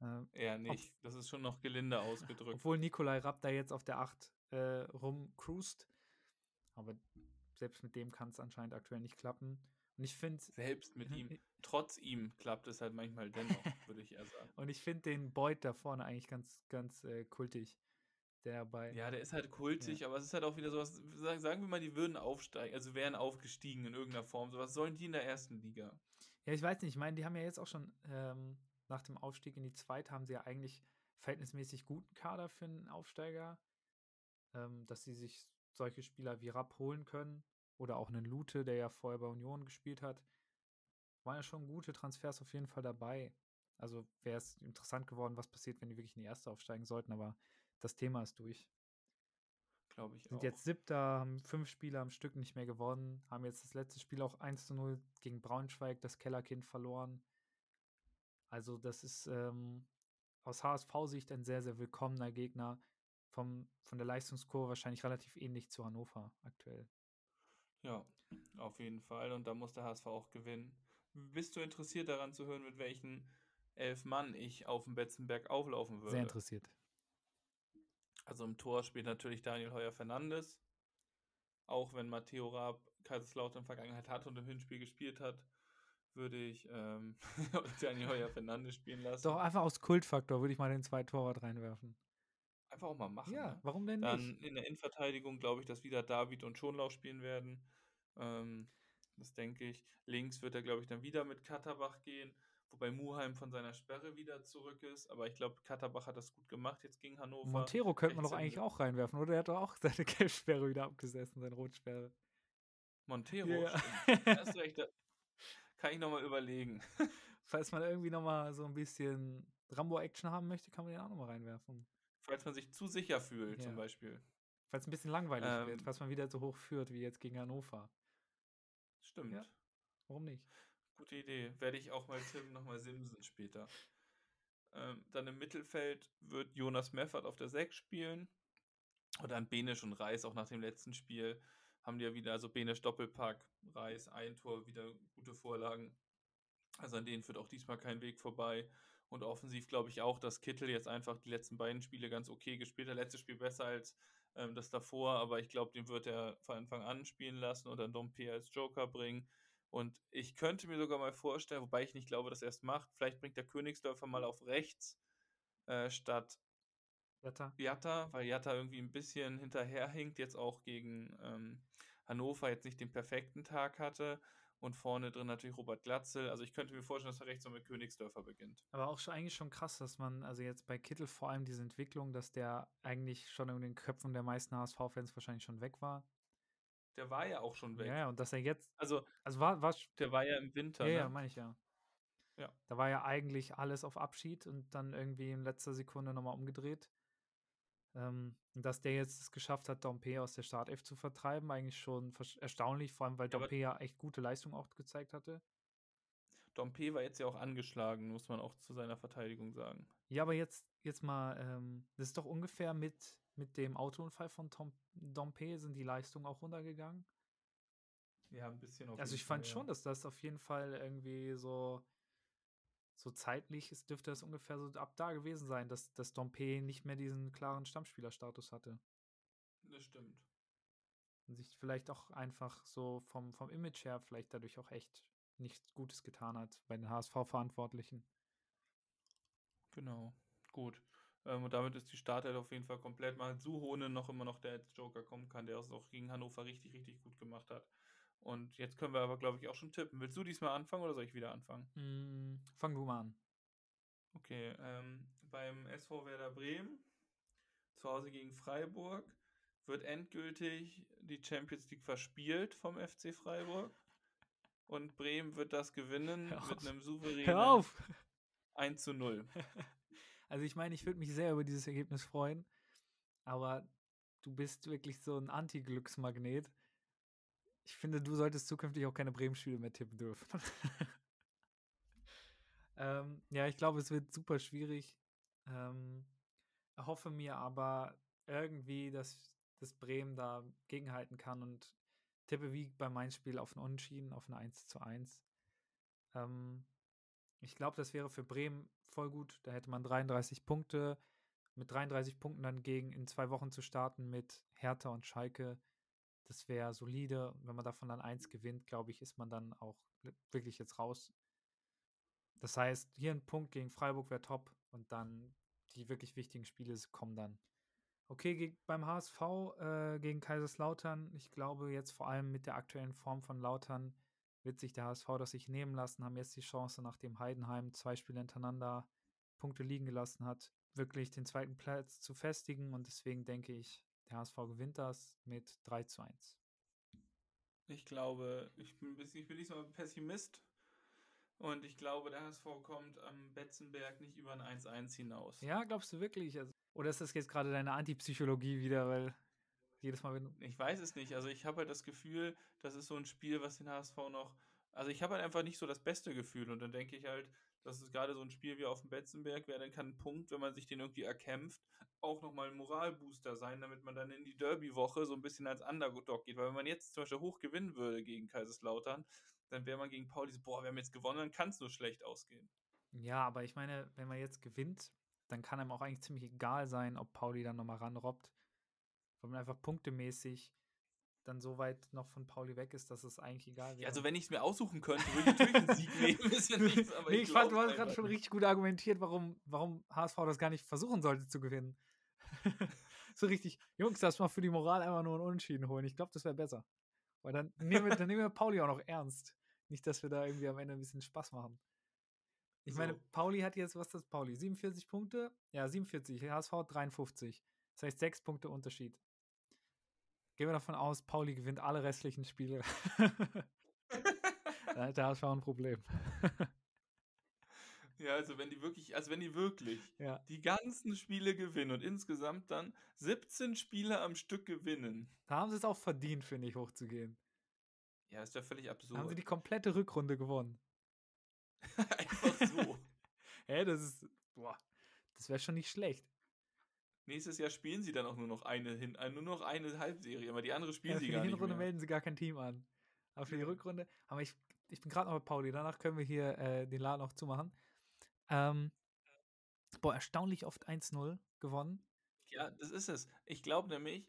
Speaker 2: Äh, eher nicht. Ob, das ist schon noch gelinde ausgedrückt.
Speaker 1: Obwohl Nikolai Rapp da jetzt auf der 8 äh, rumcruist. Aber selbst mit dem kann es anscheinend aktuell nicht klappen. Und ich finde.
Speaker 2: Selbst mit ihm, [LAUGHS] trotz ihm klappt es halt manchmal dennoch, würde ich eher sagen.
Speaker 1: Und ich finde den Boyd da vorne eigentlich ganz, ganz äh, kultig. Der bei.
Speaker 2: Ja, der ist halt kultig, ja. aber es ist halt auch wieder sowas. Sagen wir mal, die würden aufsteigen, also wären aufgestiegen in irgendeiner Form. So was sollen die in der ersten Liga?
Speaker 1: Ja, ich weiß nicht. Ich meine, die haben ja jetzt auch schon ähm, nach dem Aufstieg in die zweite haben sie ja eigentlich verhältnismäßig guten Kader für einen Aufsteiger ähm, dass sie sich solche Spieler wie Rapp holen können oder auch einen Lute, der ja vorher bei Union gespielt hat. Waren ja schon gute Transfers auf jeden Fall dabei. Also wäre es interessant geworden, was passiert, wenn die wirklich in die erste aufsteigen sollten, aber das Thema ist durch.
Speaker 2: Glaube ich
Speaker 1: Sind
Speaker 2: auch.
Speaker 1: jetzt siebter, haben fünf Spiele am Stück nicht mehr gewonnen, haben jetzt das letzte Spiel auch 1 zu 0 gegen Braunschweig, das Kellerkind, verloren. Also, das ist ähm, aus HSV-Sicht ein sehr, sehr willkommener Gegner vom, von der Leistungskurve wahrscheinlich relativ ähnlich zu Hannover aktuell.
Speaker 2: Ja, auf jeden Fall. Und da muss der HSV auch gewinnen. Bist du interessiert daran zu hören, mit welchen elf Mann ich auf dem Betzenberg auflaufen würde?
Speaker 1: Sehr interessiert.
Speaker 2: Also im Tor spielt natürlich Daniel Heuer Fernandes. Auch wenn Matteo Raab Kaiserslautern in Vergangenheit hat und im Hinspiel gespielt hat, würde ich ähm, [LAUGHS] Daniel Heuer Fernandes spielen lassen.
Speaker 1: Doch, einfach aus Kultfaktor würde ich mal den zwei Torwart reinwerfen.
Speaker 2: Einfach auch mal machen.
Speaker 1: Ja,
Speaker 2: ne?
Speaker 1: warum denn
Speaker 2: Dann
Speaker 1: nicht?
Speaker 2: in der Innenverteidigung glaube ich, dass wieder David und Schonlauf spielen werden. Ähm, das denke ich. Links wird er, glaube ich, dann wieder mit Katterbach gehen. Wobei Muheim von seiner Sperre wieder zurück ist. Aber ich glaube, Katterbach hat das gut gemacht jetzt gegen Hannover.
Speaker 1: Montero könnte man doch eigentlich auch reinwerfen, oder? Der hat doch auch [LAUGHS] seine Gelbsperre wieder abgesessen, seine Rotsperre.
Speaker 2: Montero, stimmt. [LAUGHS] Hast recht. Kann ich nochmal überlegen. [LAUGHS]
Speaker 1: Falls man irgendwie nochmal so ein bisschen Rambo-Action haben möchte, kann man den auch nochmal reinwerfen.
Speaker 2: Falls man sich zu sicher fühlt, zum
Speaker 1: Ja.
Speaker 2: Beispiel.
Speaker 1: Falls es ein bisschen langweilig wird,
Speaker 2: Ähm.
Speaker 1: falls man wieder so hoch führt wie jetzt gegen Hannover.
Speaker 2: Stimmt.
Speaker 1: Ja. Warum nicht?
Speaker 2: Gute Idee. Werde ich auch mal tippen, nochmal Simsen später. Ähm, dann im Mittelfeld wird Jonas Meffert auf der 6 spielen. Und dann Benisch und Reis auch nach dem letzten Spiel haben die ja wieder, also Benisch Doppelpack, Reis ein Tor, wieder gute Vorlagen. Also an denen führt auch diesmal kein Weg vorbei. Und offensiv glaube ich auch, dass Kittel jetzt einfach die letzten beiden Spiele ganz okay gespielt hat. Letztes Spiel besser als ähm, das davor, aber ich glaube, den wird er von Anfang an spielen lassen und dann Dompe als Joker bringen. Und ich könnte mir sogar mal vorstellen, wobei ich nicht glaube, dass er es macht, vielleicht bringt der Königsdörfer mal auf rechts äh, statt
Speaker 1: Jatta?
Speaker 2: Jatta, weil Jatta irgendwie ein bisschen hinterherhinkt, jetzt auch gegen ähm, Hannover jetzt nicht den perfekten Tag hatte. Und vorne drin natürlich Robert Glatzel. Also ich könnte mir vorstellen, dass er rechts noch mit Königsdörfer beginnt.
Speaker 1: Aber auch schon eigentlich schon krass, dass man, also jetzt bei Kittel vor allem diese Entwicklung, dass der eigentlich schon in den Köpfen der meisten HSV-Fans wahrscheinlich schon weg war.
Speaker 2: Der war ja auch schon weg.
Speaker 1: Ja, ja, und dass er jetzt,
Speaker 2: Also
Speaker 1: also war, war
Speaker 2: der war ja im Winter.
Speaker 1: ja,
Speaker 2: ne?
Speaker 1: ja, meine ich ja.
Speaker 2: Ja.
Speaker 1: Da war ja eigentlich alles auf Abschied und dann irgendwie in letzter Sekunde nochmal umgedreht. Ähm, dass der jetzt es geschafft hat, Dompe aus der Startelf zu vertreiben, eigentlich schon erstaunlich, vor allem weil
Speaker 2: Ja,
Speaker 1: Dompe ja echt gute Leistung auch gezeigt hatte.
Speaker 2: Dompe war jetzt ja auch angeschlagen, muss man auch zu seiner Verteidigung sagen.
Speaker 1: Ja, aber jetzt, jetzt mal, ähm, das ist doch ungefähr mit, mit dem Autounfall von Tom, Dompe sind die Leistungen auch runtergegangen.
Speaker 2: Ja, ein bisschen auf
Speaker 1: Also ich fand
Speaker 2: Fall,
Speaker 1: schon,
Speaker 2: ja.
Speaker 1: dass das auf jeden Fall irgendwie so, so zeitlich ist, dürfte das ungefähr so ab da gewesen sein, dass, dass Dompe nicht mehr diesen klaren Stammspielerstatus hatte.
Speaker 2: Das stimmt.
Speaker 1: Und sich vielleicht auch einfach so vom, vom Image her vielleicht dadurch auch echt nichts Gutes getan hat bei den HSV-Verantwortlichen.
Speaker 2: Genau. Gut. Ähm, und damit ist die Startelf auf jeden Fall komplett. Mal Suhonen noch immer noch der als Joker kommen kann, der es auch gegen Hannover richtig, richtig gut gemacht hat. Und jetzt können wir aber, glaube ich, auch schon tippen. Willst du diesmal anfangen oder soll ich wieder anfangen?
Speaker 1: Mm, fang du mal an.
Speaker 2: Okay, ähm, beim SV Werder Bremen, zu Hause gegen Freiburg, wird endgültig die Champions League verspielt vom FC Freiburg. Und Bremen wird das gewinnen mit einem souveränen
Speaker 1: Hör auf!
Speaker 2: 1 zu 0. [LAUGHS]
Speaker 1: Also ich meine, ich würde mich sehr über dieses Ergebnis freuen, aber du bist wirklich so ein Anti-Glücksmagnet. Ich finde, du solltest zukünftig auch keine Bremen-Spiele mehr tippen dürfen. [LAUGHS] ähm, ja, ich glaube, es wird super schwierig. Ähm, erhoffe mir aber irgendwie, dass, dass Bremen da gegenhalten kann und tippe wie bei meinem Spiel auf ein Unentschieden, auf ein 1 zu 1. Ähm, ich glaube, das wäre für Bremen voll gut. Da hätte man 33 Punkte. Mit 33 Punkten dann gegen in zwei Wochen zu starten mit Hertha und Schalke, das wäre solide. Wenn man davon dann eins gewinnt, glaube ich, ist man dann auch wirklich jetzt raus. Das heißt, hier ein Punkt gegen Freiburg wäre top und dann die wirklich wichtigen Spiele kommen dann. Okay, beim HSV äh, gegen Kaiserslautern, ich glaube jetzt vor allem mit der aktuellen Form von Lautern wird sich der HSV das sich nehmen lassen, haben jetzt die Chance, nachdem Heidenheim zwei Spiele hintereinander Punkte liegen gelassen hat, wirklich den zweiten Platz zu festigen und deswegen denke ich, der HSV gewinnt das mit 3 zu 1.
Speaker 2: Ich glaube, ich bin, ich bin diesmal Pessimist. Und ich glaube, der HSV kommt am Betzenberg nicht über ein 1-1 hinaus.
Speaker 1: Ja, glaubst du wirklich? Also, oder ist das jetzt gerade deine Antipsychologie wieder, weil jedes Mal, wenn du.
Speaker 2: Ich weiß es nicht. Also ich habe halt das Gefühl, das ist so ein Spiel, was den HSV noch. Also ich habe halt einfach nicht so das beste Gefühl. Und dann denke ich halt, dass es gerade so ein Spiel wie auf dem Betzenberg wäre, dann kann ein Punkt, wenn man sich den irgendwie erkämpft, auch nochmal ein Moralbooster sein, damit man dann in die Derby-Woche so ein bisschen als Underdog geht. Weil wenn man jetzt zum Beispiel hoch gewinnen würde gegen Kaiserslautern, dann wäre man gegen Pauli so, boah, wir haben jetzt gewonnen, dann kann es nur schlecht ausgehen.
Speaker 1: Ja, aber ich meine, wenn man jetzt gewinnt, dann kann einem auch eigentlich ziemlich egal sein, ob Pauli dann nochmal ranrobbt. Weil man einfach punktemäßig dann so weit noch von Pauli weg ist, dass es eigentlich egal wäre.
Speaker 2: Ja, also wenn ich es mir aussuchen könnte, würde ich natürlich einen Sieg [LAUGHS] nehmen. Ist ja nichts, aber
Speaker 1: nee,
Speaker 2: ich,
Speaker 1: ich fand, du hast gerade schon richtig gut argumentiert, warum, warum HSV das gar nicht versuchen sollte zu gewinnen. [LAUGHS] so richtig, Jungs, lass mal für die Moral einfach nur einen Unentschieden holen. Ich glaube, das wäre besser. Weil dann nehmen, wir, dann nehmen wir Pauli auch noch ernst. Nicht, dass wir da irgendwie am Ende ein bisschen Spaß machen. Ich meine,
Speaker 2: So.
Speaker 1: Pauli hat jetzt, was ist das Pauli? 47 Punkte? Ja, 47. HSV hat 53. Das heißt, sechs Punkte Unterschied. Gehen wir davon aus, Pauli gewinnt alle restlichen Spiele. [LAUGHS] Dann hat der HSV ein Problem. [LAUGHS]
Speaker 2: Ja, also wenn die wirklich, also wenn die wirklich
Speaker 1: ja.
Speaker 2: die ganzen Spiele gewinnen und insgesamt dann 17 Spiele am Stück gewinnen.
Speaker 1: Da haben sie es auch verdient, finde ich, hochzugehen.
Speaker 2: Ja, ist ja völlig
Speaker 1: Da haben sie
Speaker 2: absurd.
Speaker 1: die komplette Rückrunde gewonnen. [LAUGHS]
Speaker 2: Einfach so.
Speaker 1: Hä, das ist. Boah, das wäre schon nicht schlecht.
Speaker 2: Nächstes Jahr spielen sie dann auch nur noch eine hin, äh, nur noch eine Halbserie, aber die andere spielen
Speaker 1: Ja, für
Speaker 2: sie
Speaker 1: die
Speaker 2: gar nicht
Speaker 1: Hinrunde
Speaker 2: mehr.
Speaker 1: melden sie gar kein Team an. Aber für die. Rückrunde. Aber ich, ich bin gerade noch bei Pauli. Danach können wir hier äh, den Laden auch zumachen. Ähm, boah, erstaunlich oft 1-0 gewonnen.
Speaker 2: Ja, das ist es. Ich glaube nämlich,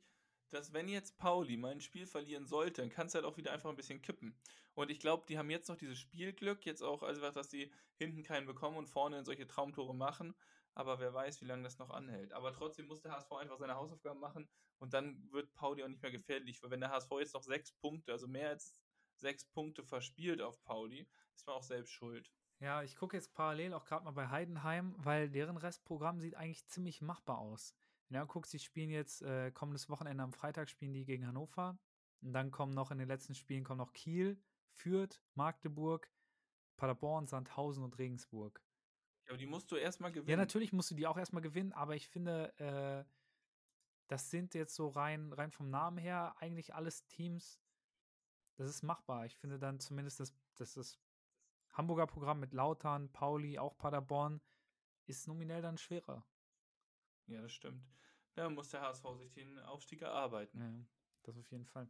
Speaker 2: dass wenn jetzt Pauli mal ein Spiel verlieren sollte, dann kann es halt auch wieder einfach ein bisschen kippen. Und ich glaube, die haben jetzt noch dieses Spielglück, jetzt auch, also dass sie hinten keinen bekommen und vorne solche Traumtore machen. Aber wer weiß, wie lange das noch anhält. Aber trotzdem muss der HSV einfach seine Hausaufgaben machen und dann wird Pauli auch nicht mehr gefährlich. Weil wenn der HSV jetzt noch sechs Punkte, also mehr als sechs Punkte verspielt auf Pauli, ist man auch selbst schuld.
Speaker 1: Ja, ich gucke jetzt parallel auch gerade mal bei Heidenheim, weil deren Restprogramm sieht eigentlich ziemlich machbar aus. Du guckst, die spielen jetzt äh, kommendes Wochenende am Freitag spielen die gegen Hannover. Und dann kommen noch in den letzten Spielen kommen noch Kiel, Fürth, Magdeburg, Paderborn, Sandhausen und Regensburg.
Speaker 2: Ja, aber die musst du erstmal gewinnen.
Speaker 1: Ja, natürlich musst du die auch erstmal gewinnen, aber ich finde, äh, das sind jetzt so rein, rein vom Namen her eigentlich alles Teams, das ist machbar. Ich finde dann zumindest, dass, dass das Hamburger Programm mit Lautern, Pauli, auch Paderborn, ist nominell dann schwerer.
Speaker 2: Ja, das stimmt. Da muss der HSV sich den Aufstieg erarbeiten.
Speaker 1: Ja, das auf jeden Fall.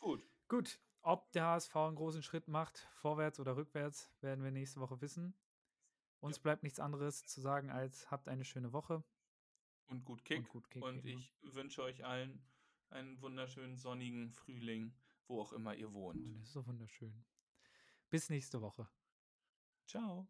Speaker 2: Gut.
Speaker 1: Gut, ob der HSV einen großen Schritt macht, vorwärts oder rückwärts, werden wir nächste Woche wissen. Uns
Speaker 2: Ja.
Speaker 1: bleibt nichts anderes zu sagen als habt eine schöne Woche.
Speaker 2: Und gut Kick.
Speaker 1: Und gut Kick,
Speaker 2: Und ich wünsche euch allen einen wunderschönen sonnigen Frühling, wo auch immer ihr wohnt.
Speaker 1: Das ist so wunderschön. Bis nächste Woche.
Speaker 2: Ciao.